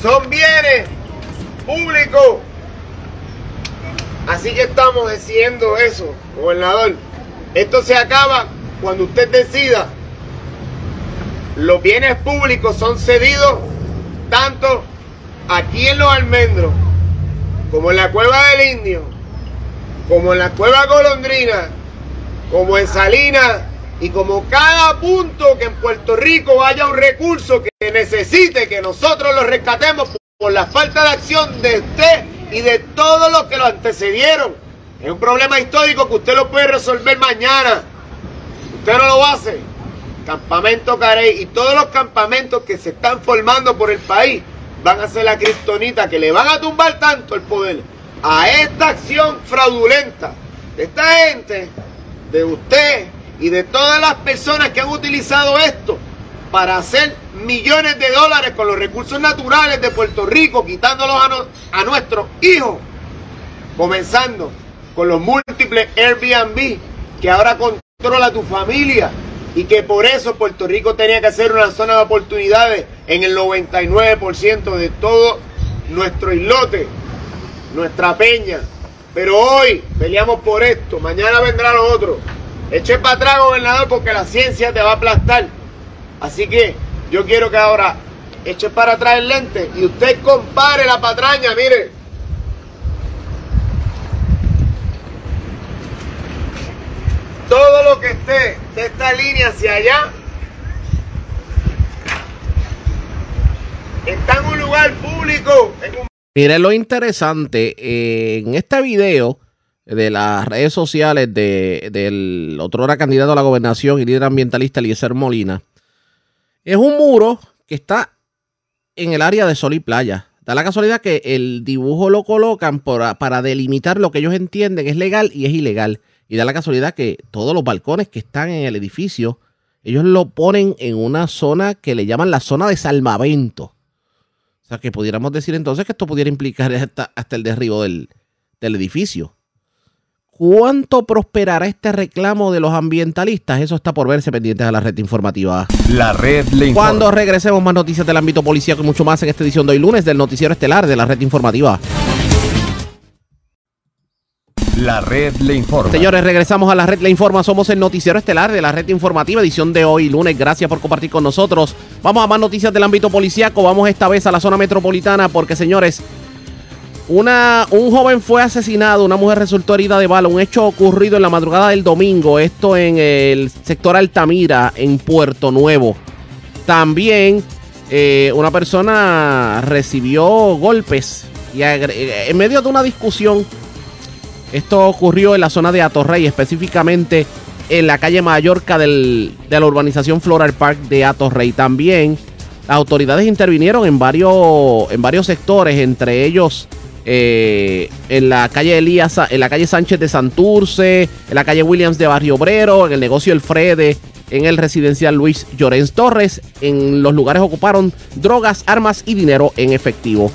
Son bienes públicos. Así que estamos diciendo eso, gobernador. Esto se acaba cuando usted decida los bienes públicos son cedidos tanto aquí en los almendros, como en la cueva del indio, como en la cueva golondrina, como en Salinas y como cada punto que en Puerto Rico haya un recurso que necesite que nosotros lo rescatemos por la falta de acción de usted y de todos los que lo antecedieron. Es un problema histórico que usted lo puede resolver mañana. Usted no lo hace. Campamento Carey y todos los campamentos que se están formando por el país van a ser la cristonita que le van a tumbar tanto el poder a esta acción fraudulenta. De esta gente, de usted y de todas las personas que han utilizado esto para hacer millones de dólares con los recursos naturales de Puerto Rico, quitándolos a, nuestros hijos, comenzando con los múltiples Airbnb que ahora controla tu familia y que por eso Puerto Rico tenía que ser una zona de oportunidades en el 99% de todo nuestro islote, nuestra peña. Pero hoy peleamos por esto, mañana vendrá lo otro. Eche para atrás, gobernador, porque la ciencia te va a aplastar. Así que yo quiero que ahora eche para atrás el lente y usted compare la patraña, mire. Todo lo que esté de esta línea hacia allá está en un lugar público, un Miren lo interesante, eh, en este video de las redes sociales de, del otrora candidato a la gobernación y líder ambientalista Eliezer Molina. Es un muro que está en el área de sol y playa. Da la casualidad que el dibujo lo colocan para delimitar lo que ellos entienden es legal y es ilegal. Y da la casualidad que todos los balcones que están en el edificio, ellos lo ponen en una zona que le llaman la zona de salvamento. O sea, que pudiéramos decir entonces que esto pudiera implicar hasta, hasta el derribo del, del edificio. ¿Cuánto prosperará este reclamo de los ambientalistas? Eso está por verse pendientes a la red informativa. La red le informa. Cuando regresemos más noticias del ámbito policíaco y mucho más en esta edición de hoy lunes del noticiero estelar de la red informativa. La red le informa. Señores, regresamos a la red Le Informa. Somos el noticiero estelar de la red informativa, edición de hoy lunes. Gracias por compartir con nosotros. Vamos a más noticias del ámbito policíaco. Vamos esta vez a la zona metropolitana porque, señores, una, un joven fue asesinado, una mujer resultó herida de bala. Un hecho ocurrido en la madrugada del domingo. Esto en el sector Altamira, en Puerto Nuevo. También eh, una persona recibió golpes y en medio de una discusión. Esto ocurrió en la zona de Atorrey, específicamente en la calle Mallorca del- de la urbanización Floral Park de Atorrey. También las autoridades intervinieron en varios, en varios sectores, entre ellos eh, en la calle Elías, en la calle Sánchez de Santurce, en la calle Williams de Barrio Obrero, en el negocio El Frede, en el residencial Luis Llorens Torres. En los lugares ocuparon drogas, armas y dinero en efectivo.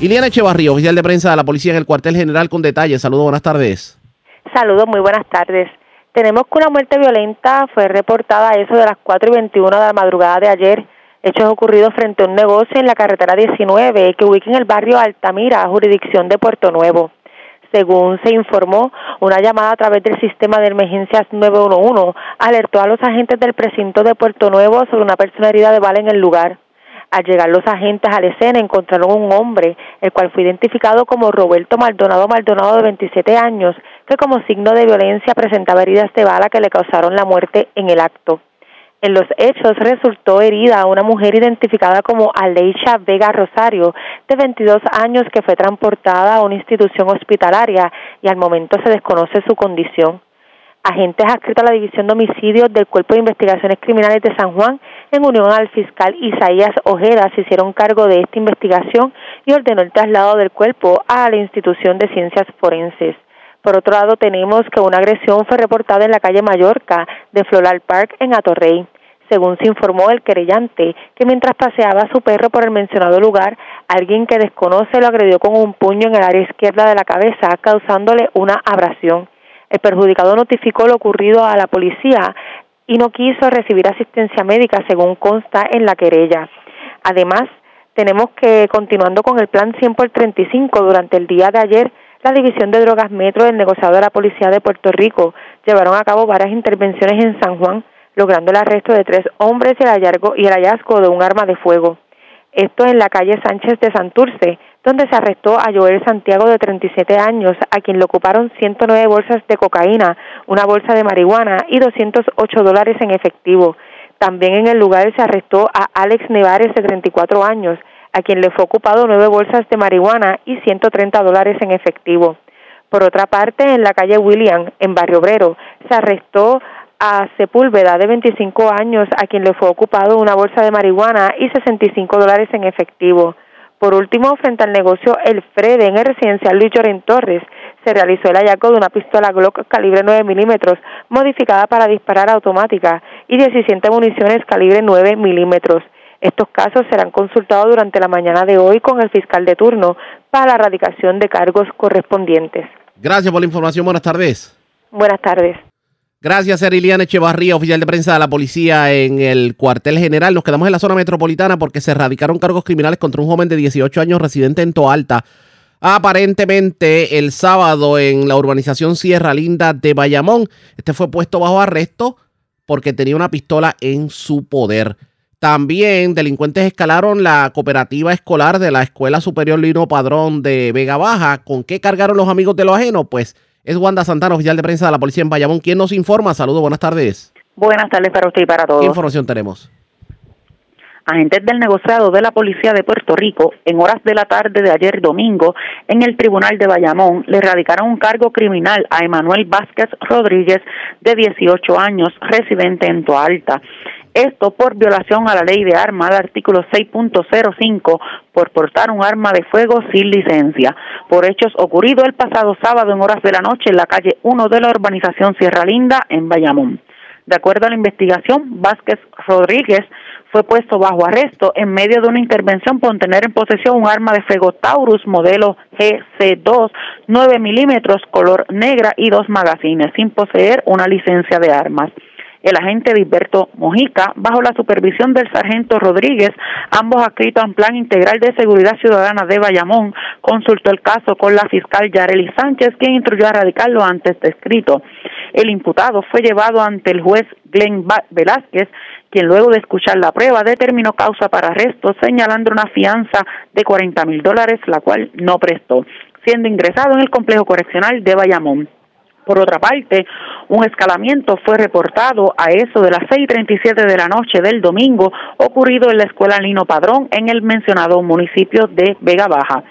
Iliana Echevarría, oficial de prensa de la policía en el cuartel general con detalles. Saludos, buenas tardes. Saludos, muy buenas tardes. Tenemos que una muerte violenta fue reportada a eso de las 4 y 21 de la madrugada de ayer. Hechos ocurridos frente a un negocio en la carretera 19 que ubica en el barrio Altamira, jurisdicción de Puerto Nuevo. Según se informó, una llamada a través del sistema de emergencias 911 alertó a los agentes del precinto de Puerto Nuevo sobre una persona herida de bala en el lugar. Al llegar los agentes a la escena encontraron un hombre, el cual fue identificado como Roberto Maldonado Maldonado de 27 años, que como signo de violencia presentaba heridas de bala que le causaron la muerte en el acto. En los hechos resultó herida una mujer identificada como Aleisha Vega Rosario, de 22 años, que fue transportada a una institución hospitalaria y al momento se desconoce su condición. Agentes adscritos a la División de Homicidios del Cuerpo de Investigaciones Criminales de San Juan, en unión al fiscal Isaías Ojeda, se hicieron cargo de esta investigación y ordenó el traslado del cuerpo a la Institución de Ciencias Forenses. Por otro lado, tenemos que una agresión fue reportada en la calle Mallorca de Floral Park en Atorrey. Según se informó el querellante, que mientras paseaba a su perro por el mencionado lugar, alguien que desconoce lo agredió con un puño en el área izquierda de la cabeza, causándole una abrasión. El perjudicado notificó lo ocurrido a la policía y no quiso recibir asistencia médica, según consta en la querella. Además, tenemos que, continuando con el plan 100 por 35, durante el día de ayer, la División de Drogas Metro del negociado de la Policía de Puerto Rico llevaron a cabo varias intervenciones en San Juan, logrando el arresto de tres hombres y el hallazgo, y el hallazgo de un arma de fuego. Esto en la calle Sánchez de Santurce, donde se arrestó a Joel Santiago de 37 años, a quien le ocuparon 109 bolsas de cocaína, una bolsa de marihuana y 208 dólares en efectivo. También en el lugar se arrestó a Alex Nevares de 34 años, a quien le fue ocupado nueve bolsas de marihuana y 130 dólares en efectivo. Por otra parte, en la calle William, en Barrio Obrero, se arrestó a Sepúlveda de 25 años, a quien le fue ocupado una bolsa de marihuana y 65 dólares en efectivo. Por último, frente al negocio El Frede en el residencial Luis Lloren Torres, se realizó el hallazgo de una pistola Glock calibre 9 milímetros modificada para disparar automática y 17 municiones calibre 9 milímetros. Estos casos serán consultados durante la mañana de hoy con el fiscal de turno para la erradicación de cargos correspondientes. Gracias por la información. Buenas tardes. Buenas tardes. Gracias, Eriliana Echevarría, oficial de prensa de la policía en el cuartel general. Nos quedamos en la zona metropolitana porque se erradicaron cargos criminales contra un joven de 18 años residente en Toalta. Aparentemente, el sábado en la urbanización Sierra Linda de Bayamón, este fue puesto bajo arresto porque tenía una pistola en su poder. También delincuentes escalaron la cooperativa escolar de la Escuela Superior Lino Padrón de Vega Baja. ¿Con qué cargaron los amigos de lo ajeno? Pues es Wanda Santana, oficial de prensa de la policía en Bayamón, quien nos informa. Saludos, buenas tardes. Buenas tardes para usted y para todos. ¿Qué información tenemos? Agentes del negociado de la Policía de Puerto Rico, en horas de la tarde de ayer domingo, en el Tribunal de Bayamón, le radicaron un cargo criminal a Emanuel Vázquez Rodríguez, de 18 años, residente en Toalta. Esto por violación a la ley de armas, al artículo 6.05, por portar un arma de fuego sin licencia, por hechos ocurridos el pasado sábado en horas de la noche en la calle 1 de la urbanización Sierra Linda, en Bayamón. De acuerdo a la investigación, Vázquez Rodríguez fue puesto bajo arresto en medio de una intervención por tener en posesión un arma de fuego Taurus modelo GC2 9 milímetros color negra y dos magazines sin poseer una licencia de armas. El agente Dilberto Mojica, bajo la supervisión del sargento Rodríguez, ambos adscritos en Plan Integral de Seguridad Ciudadana de Bayamón, consultó el caso con la fiscal Yareli Sánchez, quien instruyó a radicarlo antes descrito. El imputado fue llevado ante el juez Glenn Velázquez, quien luego de escuchar la prueba determinó causa para arresto, señalando una fianza de 40 mil dólares, la cual no prestó, siendo ingresado en el complejo correccional de Bayamón. Por otra parte, un escalamiento fue reportado a eso de las 6.37 de la noche del domingo, ocurrido en la escuela Lino Padrón, en el mencionado municipio de Vega Baja.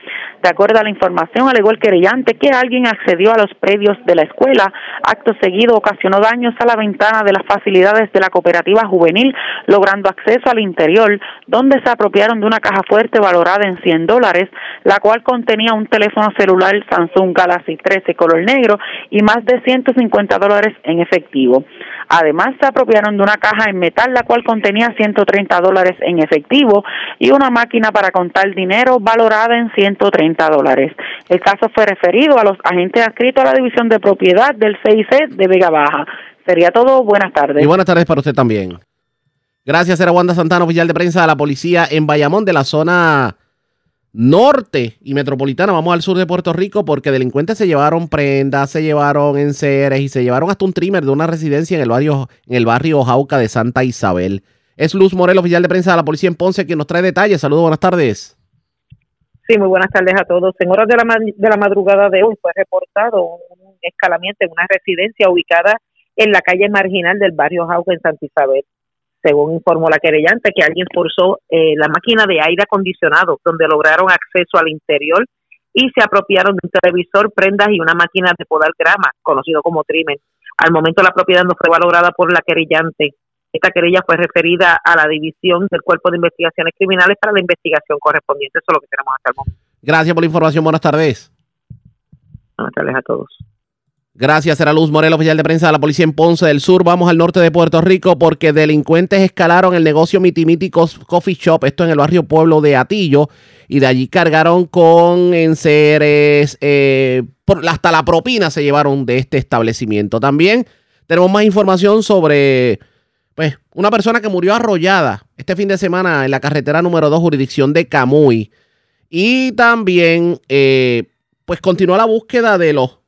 De acuerdo a la información, alegó el querellante que alguien accedió a los predios de la escuela. Acto seguido ocasionó daños a la ventana de las facilidades de la cooperativa juvenil, logrando acceso al interior, donde se apropiaron de una caja fuerte valorada en 100 dólares, la cual contenía un teléfono celular Samsung Galaxy 13 color negro y más de 150 dólares en efectivo. Además, se apropiaron de una caja en metal, la cual contenía 130 dólares en efectivo y una máquina para contar dinero valorada en 130 dólares. El caso fue referido a los agentes adscritos a la División de Propiedad del CIC de Vega Baja. Sería todo. Buenas tardes. Y buenas tardes para usted también. Gracias, era Wanda Santana, oficial de prensa de la policía en Bayamón, de la zona norte y metropolitana. Vamos al sur de Puerto Rico porque delincuentes se llevaron prendas, se llevaron enseres y se llevaron hasta un trimmer de una residencia en el barrio, en el barrio Jauca de Santa Isabel. Es Luz Morel, oficial de prensa de la policía en Ponce, quien nos trae detalles. Saludos, buenas tardes. Sí, muy buenas tardes a todos. En horas de la, de la madrugada de hoy fue reportado un escalamiento en una residencia ubicada en la calle marginal del barrio Jauca en Santa Isabel. Según informó la querellante, que alguien forzó eh, la máquina de aire acondicionado, donde lograron acceso al interior y se apropiaron de un televisor, prendas y una máquina de podar grama, conocido como trimmer. Al momento la propiedad no fue valorada por la querellante. Esta querella fue referida a la División del Cuerpo de Investigaciones Criminales para la investigación correspondiente. Eso es lo que tenemos hasta el momento. Gracias por la información. Buenas tardes. Buenas tardes a todos. Gracias, era Luz Morel, oficial de prensa de la policía en Ponce del Sur. Vamos al norte de Puerto Rico porque delincuentes escalaron el negocio Miti Miti Cos- Coffee Shop, esto en el barrio Pueblo de Atillo, y de allí cargaron con enseres, eh, hasta la propina se llevaron de este establecimiento. También tenemos más información sobre pues, una persona que murió arrollada este fin de semana en la carretera número 2, jurisdicción de Camuy. Y también, eh, pues, continuó la búsqueda de los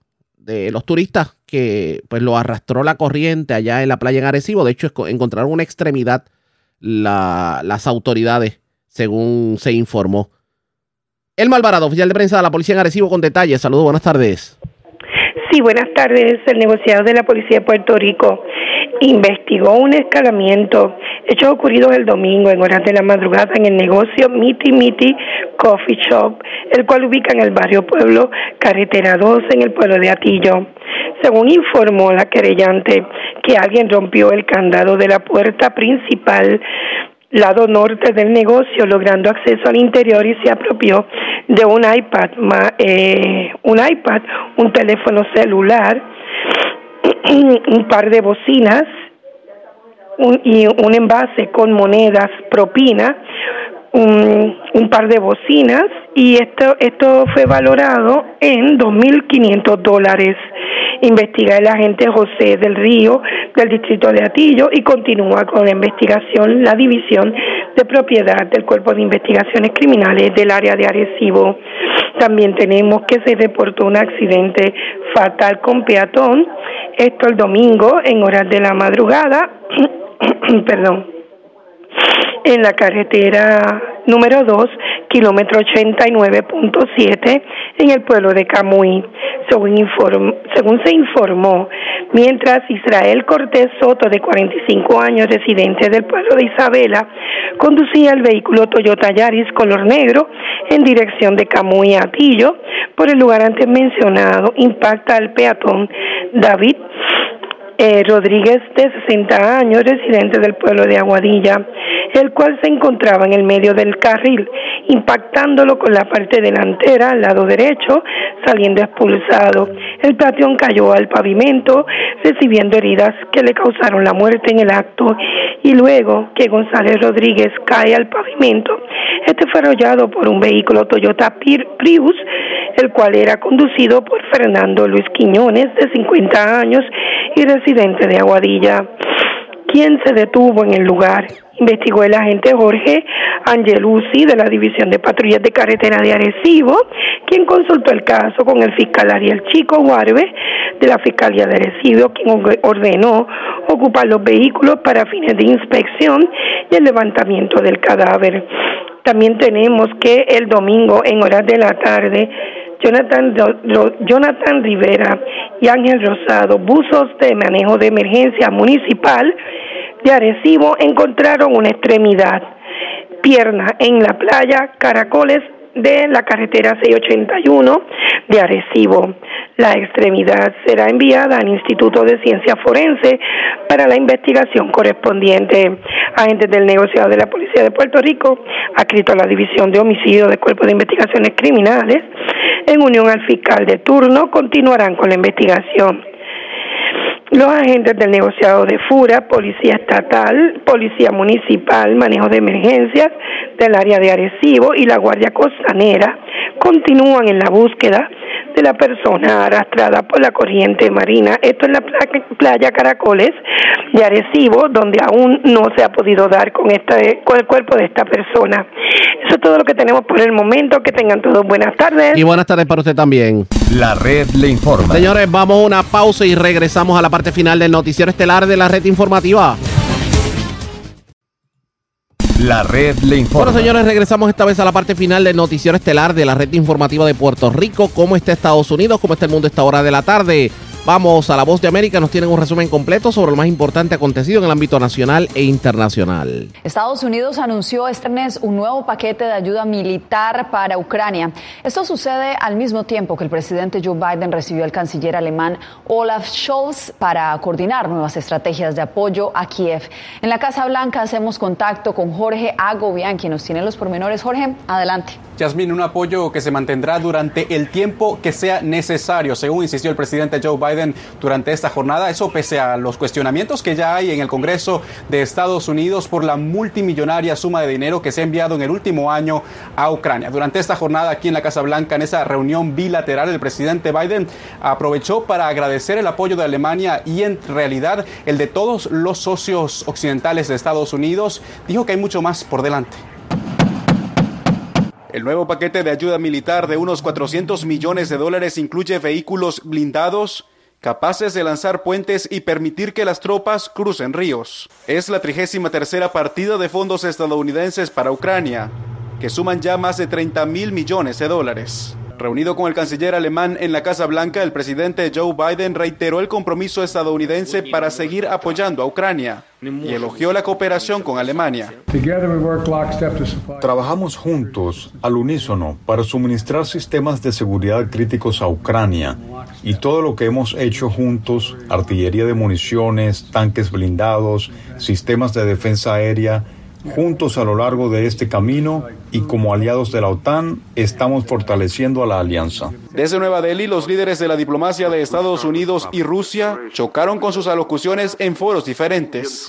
de los turistas que pues lo arrastró la corriente allá en la playa en Arecibo. De hecho, encontraron una extremidad la- las autoridades, según se informó. El Malvarado, oficial de prensa de la policía en Arecibo, con detalles. Saludos, buenas tardes. Sí, buenas tardes. El negociado de la Policía de Puerto Rico investigó un escalamiento, hechos ocurridos el domingo en horas de la madrugada en el negocio Miti Miti Coffee Shop, el cual ubica en el barrio Pueblo, carretera 2 en el pueblo de Atillo. Según informó la querellante, que alguien rompió el candado de la puerta principal lado norte del negocio, logrando acceso al interior y se apropió de un iPad, eh, un iPad, un teléfono celular, un par de bocinas un- y un envase con monedas propina, un, par de bocinas y esto esto fue valorado en 2.500 dólares. Investiga el agente José del Río del distrito de Atillo y continúa con la investigación la división de propiedad del Cuerpo de Investigaciones Criminales del área de Arecibo. También tenemos que se reportó un accidente fatal con peatón, esto el domingo en horas de la madrugada, <clears throat> perdón, en la carretera número 2, kilómetro 89.7 en el pueblo de Camuy, según, inform- según se informó, mientras Israel Cortés Soto, de 45 años, residente del pueblo de Isabela, conducía el vehículo Toyota Yaris color negro en dirección de Camuy a Atillo, por el lugar antes mencionado, impacta al peatón David eh, Rodríguez, de 60 años, residente del pueblo de Aguadilla, el cual se encontraba en el medio del carril, impactándolo con la parte delantera al lado derecho, saliendo expulsado. El peatón cayó al pavimento, recibiendo heridas que le causaron la muerte en el acto, y luego que González Rodríguez cae al pavimento, este fue arrollado por un vehículo Toyota Prius, el cual era conducido por Fernando Luis Quiñones, de 50 años y residente de Aguadilla, quien se detuvo en el lugar. Investigó el agente Jorge Angelucci de la División de Patrullas de Carretera de Arecibo, quien consultó el caso con el fiscal Ariel Chico Guarbe de la Fiscalía de Arecibo, quien or- ordenó ocupar los vehículos para fines de inspección y el levantamiento del cadáver. También tenemos que el domingo en horas de la tarde Jonathan, Jonathan Rivera y Ángel Rosado, buzos de manejo de emergencia municipal de Arecibo, encontraron una extremidad, pierna en la playa Caracoles de la carretera 681 de Arecibo. La extremidad será enviada al Instituto de Ciencia Forense para la investigación correspondiente. Agentes del negociado de la Policía de Puerto Rico, adscrito a la División de Homicidio del Cuerpo de Investigaciones Criminales, en unión al fiscal de turno, continuarán con la investigación. Los agentes del negociado de FURA, Policía Estatal, Policía Municipal, Manejo de Emergencias del área de Arecibo y la Guardia Costanera continúan en la búsqueda de la persona arrastrada por la corriente marina. Esto en la pla- playa Caracoles de Arecibo, donde aún no se ha podido dar con, esta, con el cuerpo de esta persona. Eso es todo lo que tenemos por el momento. Que tengan todos buenas tardes. Y buenas tardes para usted también. La red le informa. Señores, vamos a una pausa y regresamos a la parte final del noticiero estelar de la red informativa. La red le informa. Bueno, señores, regresamos esta vez a la parte final del noticiero estelar de la red informativa de Puerto Rico. ¿Cómo está Estados Unidos? ¿Cómo está el mundo a esta hora de la tarde? Vamos a la voz de América. Nos tienen un resumen completo sobre lo más importante acontecido en el ámbito nacional e internacional. Estados Unidos anunció este mes un nuevo paquete de ayuda militar para Ucrania. Esto sucede al mismo tiempo que el presidente Joe Biden recibió al canciller alemán Olaf Scholz para coordinar nuevas estrategias de apoyo a Kiev. En la Casa Blanca hacemos contacto con Jorge Agobian, quien nos tiene los pormenores. Jorge, adelante. Yasmín, un apoyo que se mantendrá durante el tiempo que sea necesario, según insistió el presidente Joe Biden durante esta jornada. Eso pese a los cuestionamientos que ya hay en el Congreso de Estados Unidos por la multimillonaria suma de dinero que se ha enviado en el último año a Ucrania. Durante esta jornada aquí en la Casa Blanca, en esa reunión bilateral, el presidente Biden aprovechó para agradecer el apoyo de Alemania y en realidad el de todos los socios occidentales de Estados Unidos. Dijo que hay mucho más por delante. El nuevo paquete de ayuda militar de unos 400 millones de dólares incluye vehículos blindados capaces de lanzar puentes y permitir que las tropas crucen ríos. Es la trigésima tercera partida de fondos estadounidenses para Ucrania, que suman ya más de 30 mil millones de dólares. Reunido con el canciller alemán en la Casa Blanca, el presidente Joe Biden reiteró el compromiso estadounidense para seguir apoyando a Ucrania y elogió la cooperación con Alemania. Trabajamos juntos, al unísono, para suministrar sistemas de seguridad críticos a Ucrania y todo lo que hemos hecho juntos, artillería de municiones, tanques blindados, sistemas de defensa aérea, juntos a lo largo de este camino y como aliados de la OTAN estamos fortaleciendo a la alianza. Desde Nueva Delhi, los líderes de la diplomacia de Estados Unidos y Rusia chocaron con sus alocuciones en foros diferentes.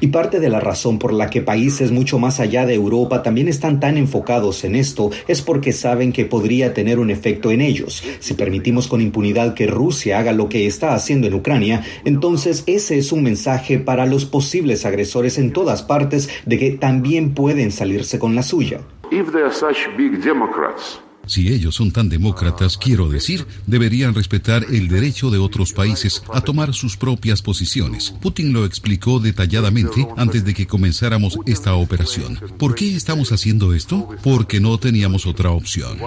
Y parte de la razón por la que países mucho más allá de Europa también están tan enfocados en esto es porque saben que podría tener un efecto en ellos. Si permitimos con impunidad que Rusia haga lo que está haciendo en Ucrania, entonces ese es un mensaje para los posibles agresores en todas partes de que también pueden salirse con la suya. Si ellos son tan demócratas, quiero decir, deberían respetar el derecho de otros países a tomar sus propias posiciones. Putin lo explicó detalladamente antes de que comenzáramos esta operación. ¿Por qué estamos haciendo esto? Porque no teníamos otra opción.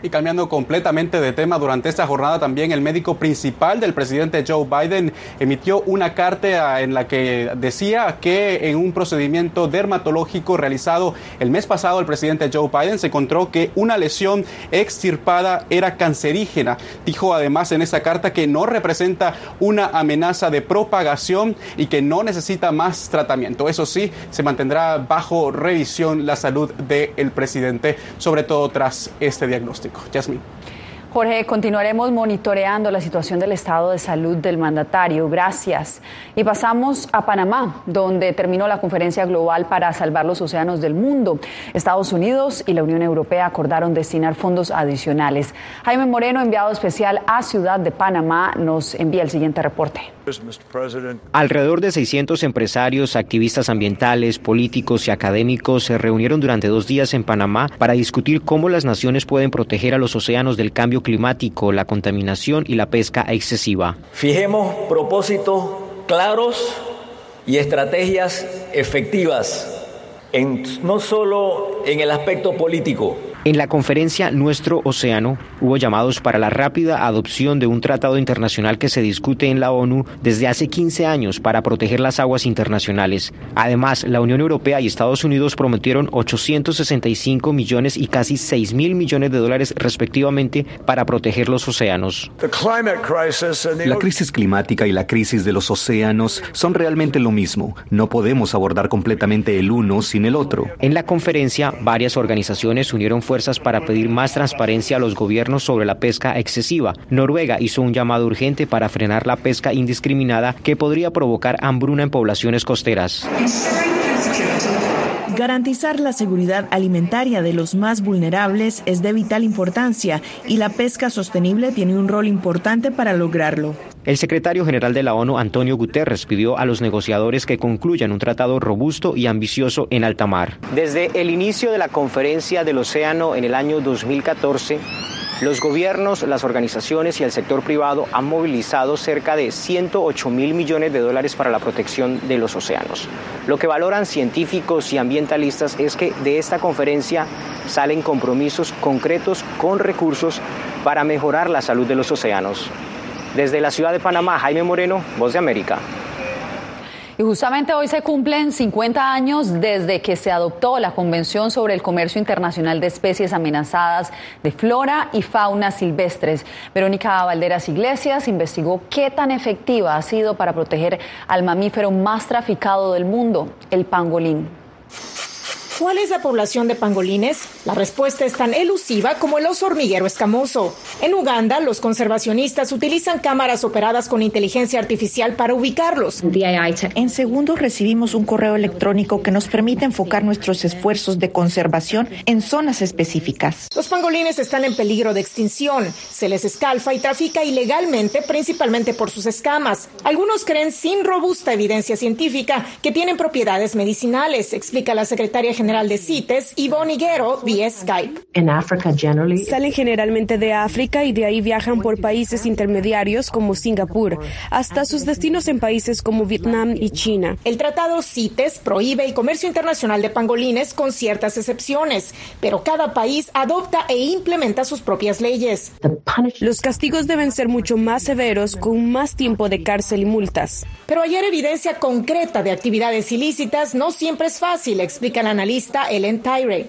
Y cambiando completamente de tema, durante esta jornada también el médico principal del presidente Joe Biden emitió una carta en la que decía que en un procedimiento dermatológico realizado el mes pasado el presidente Joe Biden se encontró que una lesión extirpada era cancerígena. Dijo además en esa carta que no representa una amenaza de propagación y que no necesita más tratamiento. Eso sí, se mantendrá bajo revisión la salud del presidente, sobre todo tras este diagnóstico. Jasmine. Jorge, continuaremos monitoreando la situación del estado de salud del mandatario. Gracias. Y pasamos a Panamá, donde terminó la conferencia global para salvar los océanos del mundo. Estados Unidos y la Unión Europea acordaron destinar fondos adicionales. Jaime Moreno, enviado especial a Ciudad de Panamá, nos envía el siguiente reporte. Alrededor de 600 empresarios, activistas ambientales, políticos y académicos se reunieron durante dos días en Panamá para discutir cómo las naciones pueden proteger a los océanos del cambio climático, la contaminación y la pesca excesiva. Fijemos propósitos claros y estrategias efectivas, no solo en el aspecto político, en la conferencia Nuestro Océano hubo llamados para la rápida adopción de un tratado internacional que se discute en la ONU desde hace 15 años para proteger las aguas internacionales. Además, la Unión Europea y Estados Unidos prometieron 865 millones y casi 6 mil millones de dólares respectivamente para proteger los océanos. La crisis climática y la crisis de los océanos son realmente lo mismo. No podemos abordar completamente el uno sin el otro. En la conferencia, varias organizaciones unieron fuerzas para pedir más transparencia a los gobiernos sobre la pesca excesiva. Noruega hizo un llamado urgente para frenar la pesca indiscriminada que podría provocar hambruna en poblaciones costeras. Garantizar la seguridad alimentaria de los más vulnerables es de vital importancia y la pesca sostenible tiene un rol importante para lograrlo. El secretario general de la ONU, Antonio Guterres, pidió a los negociadores que concluyan un tratado robusto y ambicioso en alta mar. Desde el inicio de la conferencia del océano en el año 2014, los gobiernos, las organizaciones y el sector privado han movilizado cerca de 108 mil millones de dólares para la protección de los océanos. Lo que valoran científicos y ambientalistas es que de esta conferencia salen compromisos concretos con recursos para mejorar la salud de los océanos. Desde la ciudad de Panamá, Jaime Moreno, Voz de América. Y justamente hoy se cumplen 50 años desde que se adoptó la Convención sobre el Comercio Internacional de Especies Amenazadas de Flora y Fauna Silvestres. Verónica Valderas Iglesias investigó qué tan efectiva ha sido para proteger al mamífero más traficado del mundo, el pangolín. ¿Cuál es la población de pangolines? La respuesta es tan elusiva como el oso hormiguero escamoso. En Uganda, los conservacionistas utilizan cámaras operadas con inteligencia artificial para ubicarlos. En segundos recibimos un correo electrónico que nos permite enfocar nuestros esfuerzos de conservación en zonas específicas. Los pangolines están en peligro de extinción. Se les escalfa y trafica ilegalmente, principalmente por sus escamas. Algunos creen sin robusta evidencia científica que tienen propiedades medicinales, explica la secretaria general general de CITES, Ivonne Higuero, vía Skype. Salen generalmente de África y de ahí viajan por países intermediarios como Singapur, hasta sus destinos en países como Vietnam y China. El tratado CITES prohíbe el comercio internacional de pangolines con ciertas excepciones, pero cada país adopta e implementa sus propias leyes. Los castigos deben ser mucho más severos, con más tiempo de cárcel y multas. Pero hallar evidencia concreta de actividades ilícitas no siempre es fácil, explica el analista Ellen Tyre.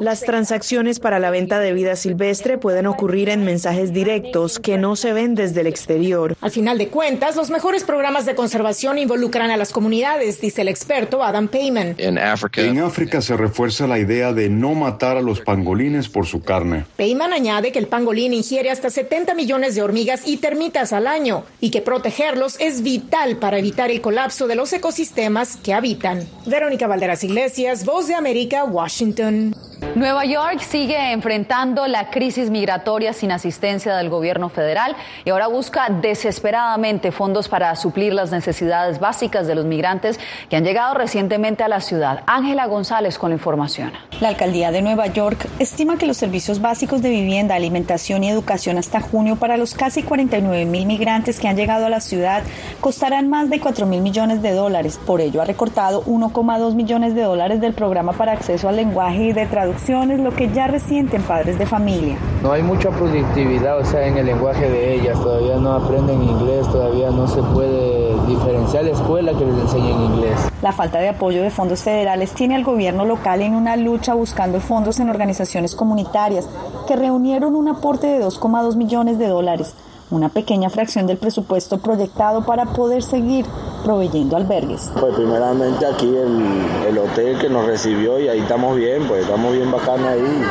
Las transacciones para la venta de vida silvestre pueden ocurrir en mensajes directos que no se ven desde el exterior. Al final de cuentas, los mejores programas de conservación involucran a las comunidades, dice el experto Adam Payman. En África se refuerza la idea de no matar a los pangolines por su carne. Payman añade que el pangolín ingiere hasta 70 millones de hormigas y termitas al año y que protegerlos es vital para evitar el colapso de los ecosistemas que habitan. Verónica Valderas Iglesias, Voz de América, Washington. Nueva York sigue enfrentando la crisis migratoria sin asistencia del gobierno federal y ahora busca desesperadamente fondos para suplir las necesidades básicas de los migrantes que han llegado recientemente a la ciudad. Ángela González con la información. La alcaldía de Nueva York estima que los servicios básicos de vivienda, alimentación y educación hasta junio para los casi 49 mil migrantes que han llegado a la ciudad costarán más de 4 mil millones de dólares. Por ello ha recortado 1,2 millones de dólares del programa para acceso al lenguaje y de traducción lo que ya resienten padres de familia. No hay mucha productividad, o sea, en el lenguaje de ellas, todavía no aprenden inglés, todavía no se puede diferenciar la escuela que les enseñen inglés. La falta de apoyo de fondos federales tiene al gobierno local en una lucha buscando fondos en organizaciones comunitarias que reunieron un aporte de 2,2 millones de dólares una pequeña fracción del presupuesto proyectado para poder seguir proveyendo albergues. Pues primeramente aquí el, el hotel que nos recibió y ahí estamos bien, pues estamos bien bacana ahí.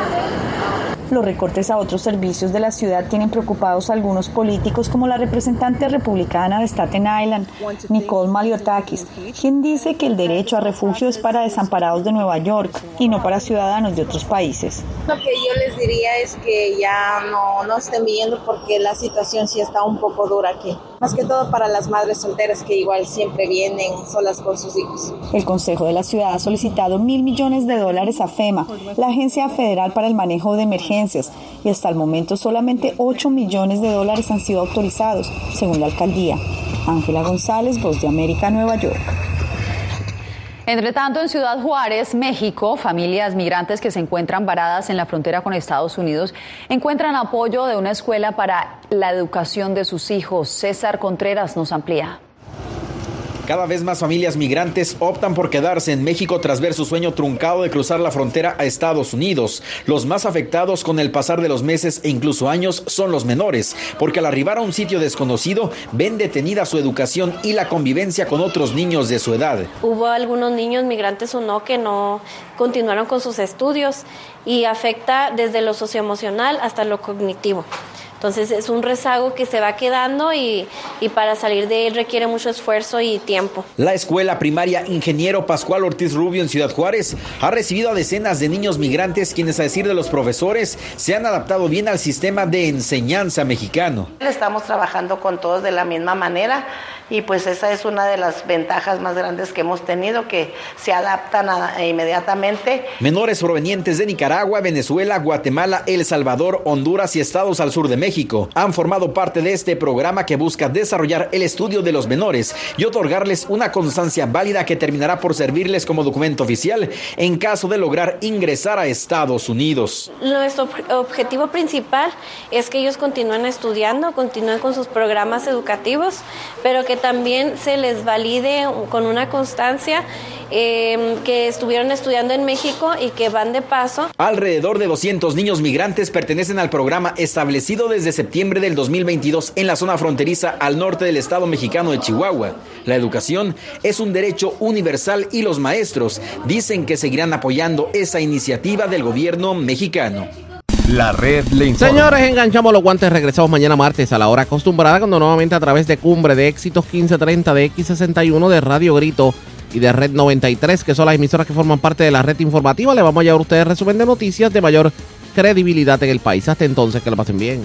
Los recortes a otros servicios de la ciudad tienen preocupados a algunos políticos como la representante republicana de Staten Island, Nicole Maliotakis, quien dice que el derecho a refugio es para desamparados de Nueva York y no para ciudadanos de otros países. Lo que yo les diría es que ya no, no estén viendo porque la situación sí está un poco dura aquí. Más que todo para las madres solteras que igual siempre vienen solas con sus hijos. El Consejo de la Ciudad ha solicitado mil millones de dólares a FEMA, la Agencia Federal para el Manejo de Emergencias, y hasta el momento solamente 8 millones de dólares han sido autorizados, según la alcaldía. Ángela González, Voz de América, Nueva York. Entre tanto, en Ciudad Juárez, México, familias migrantes que se encuentran varadas en la frontera con Estados Unidos encuentran apoyo de una escuela para la educación de sus hijos. César Contreras nos amplía. Cada vez más familias migrantes optan por quedarse en México tras ver su sueño truncado de cruzar la frontera a Estados Unidos. Los más afectados con el pasar de los meses e incluso años son los menores, porque al arribar a un sitio desconocido ven detenida su educación y la convivencia con otros niños de su edad. Hubo algunos niños migrantes o no que no continuaron con sus estudios y afecta desde lo socioemocional hasta lo cognitivo. Entonces es un rezago que se va quedando y, y, para salir de él requiere mucho esfuerzo y tiempo. La escuela primaria Ingeniero Pascual Ortiz Rubio en Ciudad Juárez ha recibido a decenas de niños migrantes quienes a decir de los profesores se han adaptado bien al sistema de enseñanza mexicano. Estamos trabajando con todos de la misma manera y pues esa es una de las ventajas más grandes que hemos tenido, que se adaptan a, inmediatamente. Menores provenientes de Nicaragua, Venezuela, Guatemala, El Salvador, Honduras y estados al sur de México han formado parte de este programa que busca desarrollar el estudio de los menores y otorgarles una constancia válida que terminará por servirles como documento oficial en caso de lograr ingresar a Estados Unidos. Nuestro objetivo principal es que ellos continúen estudiando, continúen con sus programas educativos, pero que también se les valide con una constancia eh, que estuvieron estudiando en México y que van de paso. Alrededor de 200 niños migrantes pertenecen al programa establecido desde septiembre del 2022 en la zona fronteriza al norte del estado mexicano de Chihuahua. La educación es un derecho universal y los maestros dicen que seguirán apoyando esa iniciativa del gobierno mexicano. La red le informa. Señores, enganchamos los guantes. Regresamos mañana martes a la hora acostumbrada, cuando nuevamente a través de Cumbre de Éxitos 1530 de X61 de Radio Grito y de Red 93, que son las emisoras que forman parte de la red informativa, le vamos a llevar a ustedes resumen de noticias de mayor credibilidad en el país. Hasta entonces, que lo pasen bien.